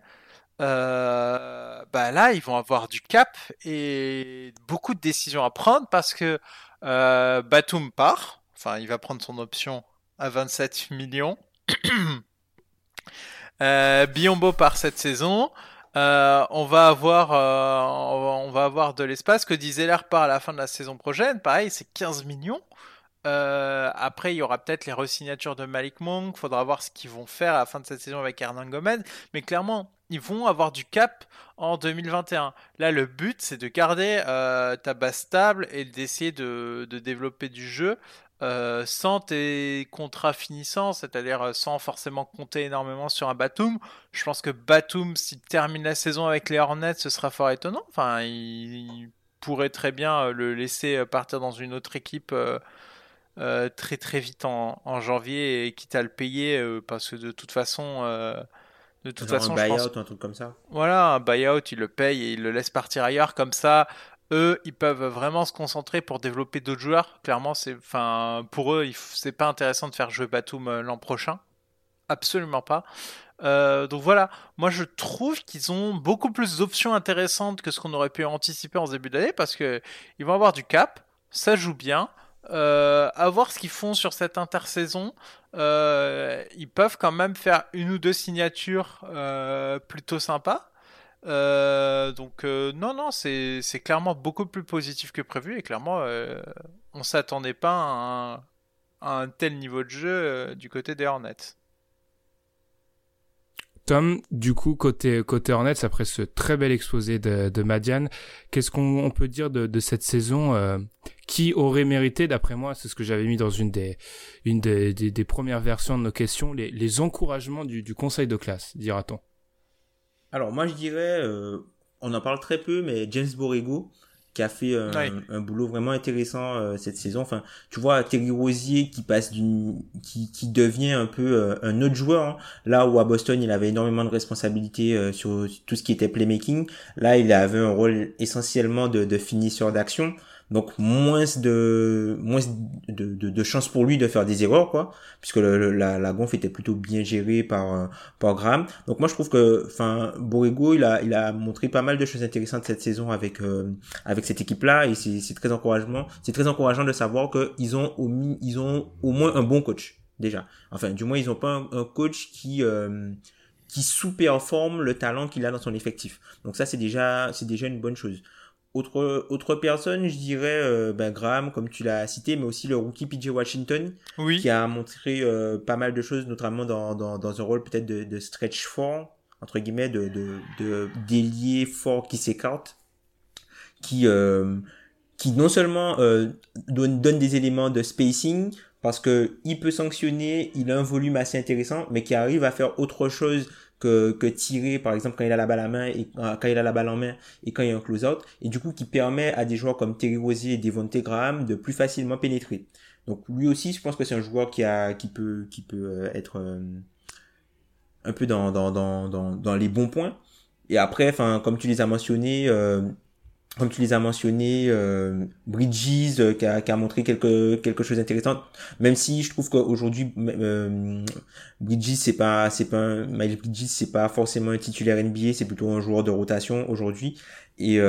euh, bah là, ils vont avoir du cap et beaucoup de décisions à prendre parce que Euh, Batum part, enfin il va prendre son option à 27 millions. euh, Biombo part cette saison. Euh, on va avoir, on va avoir de l'espace. Que disait l'air part à la fin de la saison prochaine, pareil, c'est 15 millions. Euh, après, il y aura peut-être les resignatures de Malik Monk. Faudra voir ce qu'ils vont faire à la fin de cette saison avec Hernan Gomez. Mais clairement, ils vont avoir du cap en 2021. Là, le but, c'est de garder euh, ta base stable et d'essayer de, développer du jeu euh, sans tes contrats finissants, c'est-à-dire sans forcément compter énormément sur un Batum. Je pense que Batum, s'il termine la saison avec les Hornets, ce sera fort étonnant. Enfin, il, il pourrait très bien le laisser partir dans une autre équipe. Euh, très très vite en, en, janvier et quitte à le payer euh, parce que de toute façon euh, de toute Genre façon un buyout pense... ou un truc comme ça. Voilà un buyout il le paye et il le laisse partir ailleurs. Comme ça eux ils peuvent vraiment se concentrer pour développer d'autres joueurs. Clairement c'est enfin pour eux c'est pas intéressant de faire jouer Batum l'an prochain. Absolument pas. Donc voilà, moi je trouve qu'ils ont beaucoup plus d'options intéressantes que ce qu'on aurait pu anticiper en début d'année parce que ils vont avoir du cap, ça joue bien, euh, à voir ce qu'ils font sur cette intersaison. Euh, ils peuvent quand même faire une ou deux signatures euh, plutôt sympas. Euh, donc non, non, c'est clairement beaucoup plus positif que prévu et clairement on s'attendait pas à un, à un, tel niveau de jeu du côté des Hornets. Tom, du coup, côté, côté Hornets, après ce très bel exposé de, Madiane, qu'est-ce qu'on peut dire de, cette saison euh, qui aurait mérité, d'après moi, c'est ce que j'avais mis dans une des, une des, des, des, premières versions de nos questions, les, les encouragements du, du conseil de classe, dira-t-on? Alors, moi, je dirais, euh, on en parle très peu, mais James Borrego, qui a fait un, ouais. un boulot vraiment intéressant euh, cette saison. Enfin, tu vois Terry Rosier qui passe d'une, qui, qui devient un peu euh, un autre joueur. Hein. Là où à Boston il avait énormément de responsabilités euh, sur tout ce qui était playmaking, là il avait un rôle essentiellement de, de finisseur d'action donc moins de moins de, de, de chances pour lui de faire des erreurs quoi. Puisque la, gonfle était plutôt bien gérée par euh, par Graham. Donc moi je trouve que enfin Borrego il a il a montré pas mal de choses intéressantes cette saison avec euh, avec cette équipe là et c'est c'est très encourageant c'est très encourageant de savoir que ils ont au ils ont au moins un bon coach déjà. Enfin du moins ils ont pas un, un coach qui euh, qui sous-performe le talent qu'il a dans son effectif. Donc ça c'est déjà c'est déjà une bonne chose autre, autre personne, je dirais euh, ben Graham, comme tu l'as cité, mais aussi le rookie PJ Washington, oui. qui a montré euh, pas mal de choses, notamment dans, dans, dans un rôle peut-être de, de stretch fort, entre guillemets, de, de, de délier fort qui s'écarte, qui, euh, qui non seulement euh, donne, donne des éléments de spacing, parce que il peut sanctionner, il a un volume assez intéressant, mais qui arrive à faire autre chose que, que tirer par exemple quand il a la balle à main et quand il a la balle en main et quand il y a un close-out et du coup qui permet à des joueurs comme Terry Rosier et Devontae Graham de plus facilement pénétrer. Donc lui aussi, je pense que c'est un joueur qui a qui peut qui peut être euh, un peu dans dans dans dans, dans les bons points. Et après, enfin comme tu les as mentionnés, euh, comme tu les as mentionnés, euh, Bridges euh, qui, a, montré quelque chose d'intéressant. Même si je trouve qu'aujourd'hui euh, Bridges c'est pas pas Miles Bridges c'est pas forcément un titulaire NBA, c'est plutôt un joueur de rotation aujourd'hui. Et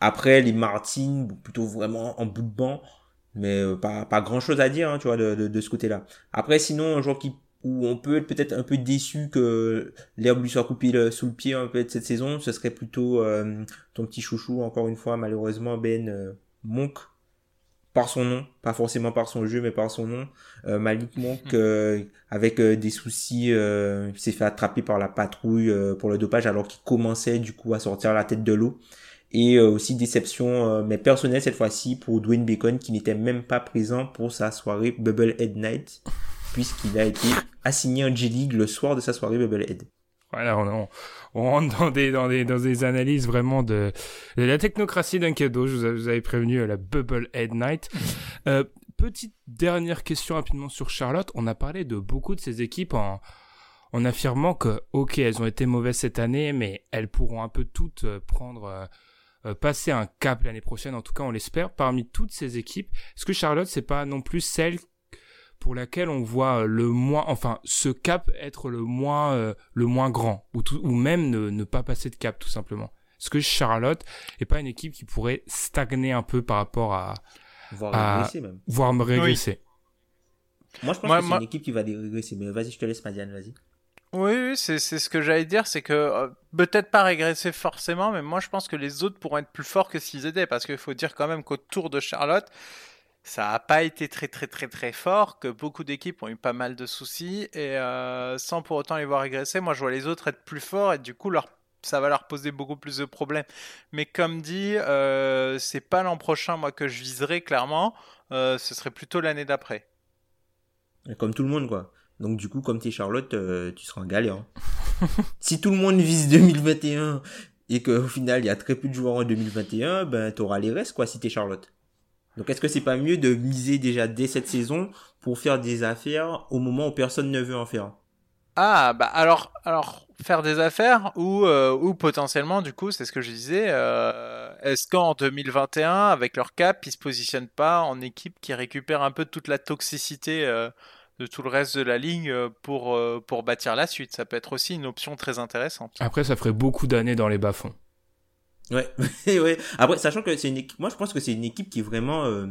après les Martin plutôt vraiment en bout de banc, mais pas grand chose à dire hein, tu vois de, de, de ce côté-là. Après sinon un joueur qui où on peut être peut-être un peu déçu que l'herbe lui soit coupée sous le pied un peu de cette saison, ce serait plutôt euh, ton petit chouchou, encore une fois, malheureusement, Ben euh, Monk, par son nom, pas forcément par son jeu, mais par son nom. Euh, Malik Monk, euh, avec euh, des soucis, s'est fait attraper par la patrouille pour le dopage alors qu'il commençait du coup à sortir la tête de l'eau. Et aussi déception, mais personnelle cette fois-ci, pour Dwayne Bacon qui n'était même pas présent pour sa soirée Bubble Head Night puisqu'il a été assigné en G-League le soir de sa soirée Bubblehead. Voilà, on, on, rentre dans des, dans, des, dans des analyses vraiment de, de la technocratie d'un cadeau. Je vous, avais prévenu la Bubblehead Night. euh, petite dernière question rapidement sur Charlotte. On a parlé de beaucoup de ces équipes en, en affirmant que, ok, elles ont été mauvaises cette année, mais elles pourront un peu toutes prendre, euh, passer un cap l'année prochaine. En tout cas, on l'espère. Parmi toutes ces équipes, est-ce que Charlotte, c'est pas non plus celle pour laquelle on voit le moins, enfin, ce cap être le moins, euh, le moins grand, ou, tout, ou même ne, ne, pas passer de cap, tout simplement. Est-ce que Charlotte est pas une équipe qui pourrait stagner un peu par rapport à, Voire à- régresser même. voire me régresser? Moi, je pense Moi- que c'est moi- une équipe qui va régresser. Mais vas-y, je te laisse, Madiane, vas-y. Oui, oui, c'est c'est ce que j'allais dire, c'est que euh, peut-être pas régresser forcément, mais moi je pense que les autres pourront être plus forts que s'ils étaient, parce qu'il faut dire quand même qu'autour de Charlotte, ça n'a pas été très très très très fort, que beaucoup d'équipes ont eu pas mal de soucis, et euh, sans pour autant les voir régresser, moi je vois les autres être plus forts, et du coup ça va leur poser beaucoup plus de problèmes. Mais comme dit, euh, c'est pas l'an prochain moi que je viserai clairement, euh, ce serait plutôt l'année d'après. Comme tout le monde, quoi. Donc, du coup, comme t'es Charlotte, tu seras en galère. hein. si tout le monde vise 2021 et qu'au final, il y a très peu de joueurs en 2021, ben, t'auras les restes, quoi, si t'es Charlotte. Donc, est-ce que c'est pas mieux de miser déjà dès cette saison pour faire des affaires au moment où personne ne veut en faire? Ah, bah alors, alors faire des affaires ou, euh, ou potentiellement, du coup, c'est ce que je disais, euh, est-ce qu'en 2021, avec leur cap, ils se positionnent pas en équipe qui récupère un peu toute la toxicité euh, de tout le reste de la ligne pour, pour bâtir la suite? Ça peut être aussi une option très intéressante. Après, ça ferait beaucoup d'années dans les bas-fonds. Ouais, ouais. Après, sachant que c'est une équipe, moi je pense que c'est une équipe qui est vraiment, euh,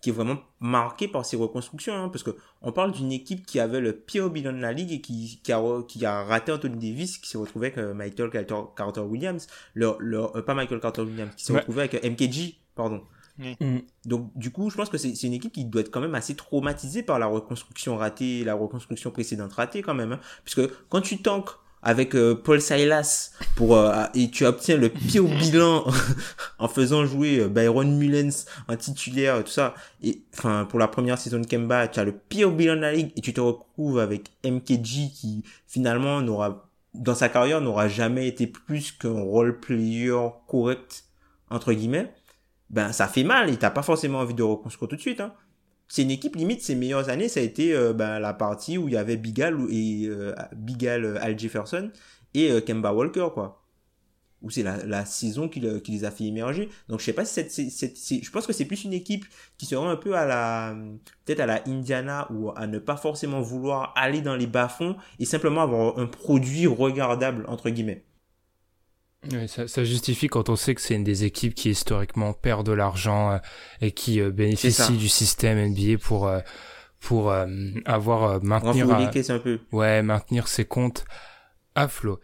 qui est vraiment marquée par ses reconstructions, hein, parce que on parle d'une équipe qui avait le pire bilan de la ligue et qui, qui a, re- qui a raté Anthony Davis, qui s'est retrouvé avec euh, Michael Carter, Carter Williams, leur, leur, euh, pas Michael Carter Williams, qui s'est Ouais. retrouvé avec euh, MKG, pardon. Mm. Donc, du coup, je pense que c'est c'est une équipe qui doit être quand même assez traumatisée par la reconstruction ratée, la reconstruction précédente ratée quand même, hein. puisque quand tu tankes avec euh, Paul Silas pour euh, et tu obtiens le pire bilan en faisant jouer euh, Byron Mullens en titulaire et tout ça. Et enfin pour la première saison de Kemba tu as le pire bilan de la ligue et tu te retrouves avec MKG qui finalement n'aura dans sa carrière n'aura jamais été plus qu'un role player correct entre guillemets. Ben ça fait mal et t'as pas forcément envie de reconstruire tout de suite hein c'est une équipe limite ses meilleures années ça a été euh, ben, la partie où il y avait Bigal et euh, Bigal euh, Al Jefferson et euh, Kemba Walker quoi. Où c'est la, la saison qui, qui les a fait émerger. Donc je sais pas si cette, cette, cette- je pense que c'est plus une équipe qui serait un peu à la peut-être à la Indiana ou à ne pas forcément vouloir aller dans les bas fonds et simplement avoir un produit regardable entre guillemets Ouais, ça, ça justifie quand on sait que c'est une des équipes qui historiquement perd de l'argent euh, et qui euh, bénéficie du système NBA pour euh, pour euh, avoir euh, maintenir à- caisses un peu ouais maintenir ses comptes à flot.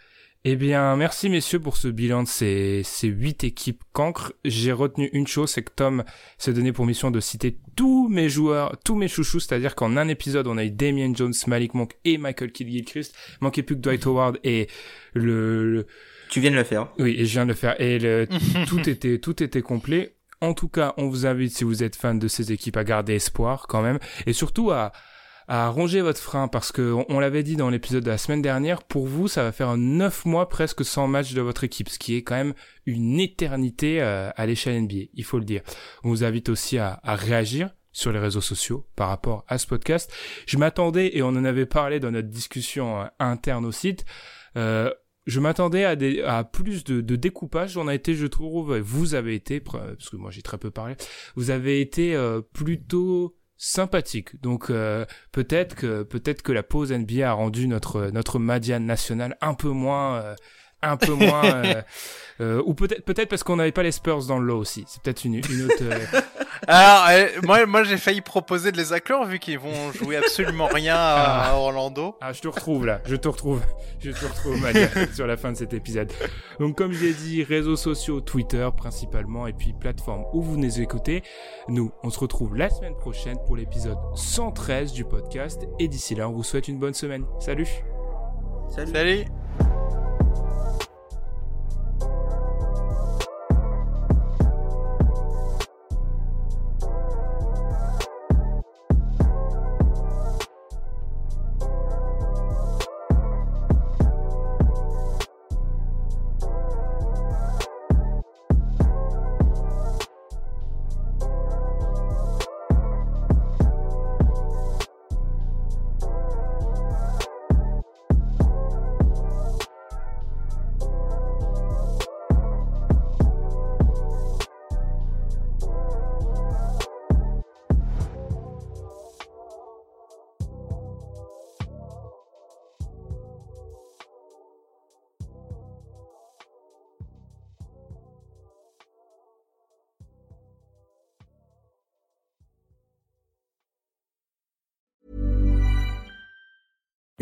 Eh bien, merci messieurs pour ce bilan de ces ces huit équipes cancres. J'ai retenu une chose, c'est que Tom s'est donné pour mission de citer tous mes joueurs, tous mes chouchous, c'est-à-dire qu'en un épisode, on a eu Damien Jones, Malik Monk et Michael Kidd-Gilchrist. Manquait plus que Dwight Howard et le- le tu viens de le faire oui, et je viens de le faire. Et le, tout était, tout était complet. En tout cas, on vous invite, si vous êtes fan de ces équipes, à garder espoir quand même. Et surtout à, à ronger votre frein parce que on, l'avait dit dans l'épisode de la semaine dernière, pour vous, ça va faire neuf mois presque sans match de votre équipe, ce qui est quand même une éternité euh, à l'échelle NBA, il faut le dire. On vous invite aussi à, à réagir sur les réseaux sociaux par rapport à ce podcast. Je m'attendais, et on en avait parlé dans notre discussion euh, interne au site, euh, je m'attendais à, à plus de, de découpage. On a été, je trouve, vous avez été, parce que moi j'ai très peu parlé, vous avez été euh, plutôt sympathique. Donc euh, peut-être que peut-être que la pause NBA a rendu notre notre Madiane nationale un peu moins euh, un peu moins euh, euh, ou peut-être peut-être parce qu'on n'avait pas les Spurs dans le lot aussi. C'est peut-être une, une autre euh, Alors, euh, moi, moi j'ai failli proposer de les inclure vu qu'ils vont jouer absolument rien à, à Orlando. Ah, je te retrouve là, je te retrouve, je te retrouve Madia, sur la fin de cet épisode. Donc comme j'ai dit, réseaux sociaux, Twitter principalement, et puis plateforme où vous nous écoutez. Nous, on se retrouve la semaine prochaine pour l'épisode 113 du podcast, et d'ici là, on vous souhaite une bonne semaine. Salut salut Salut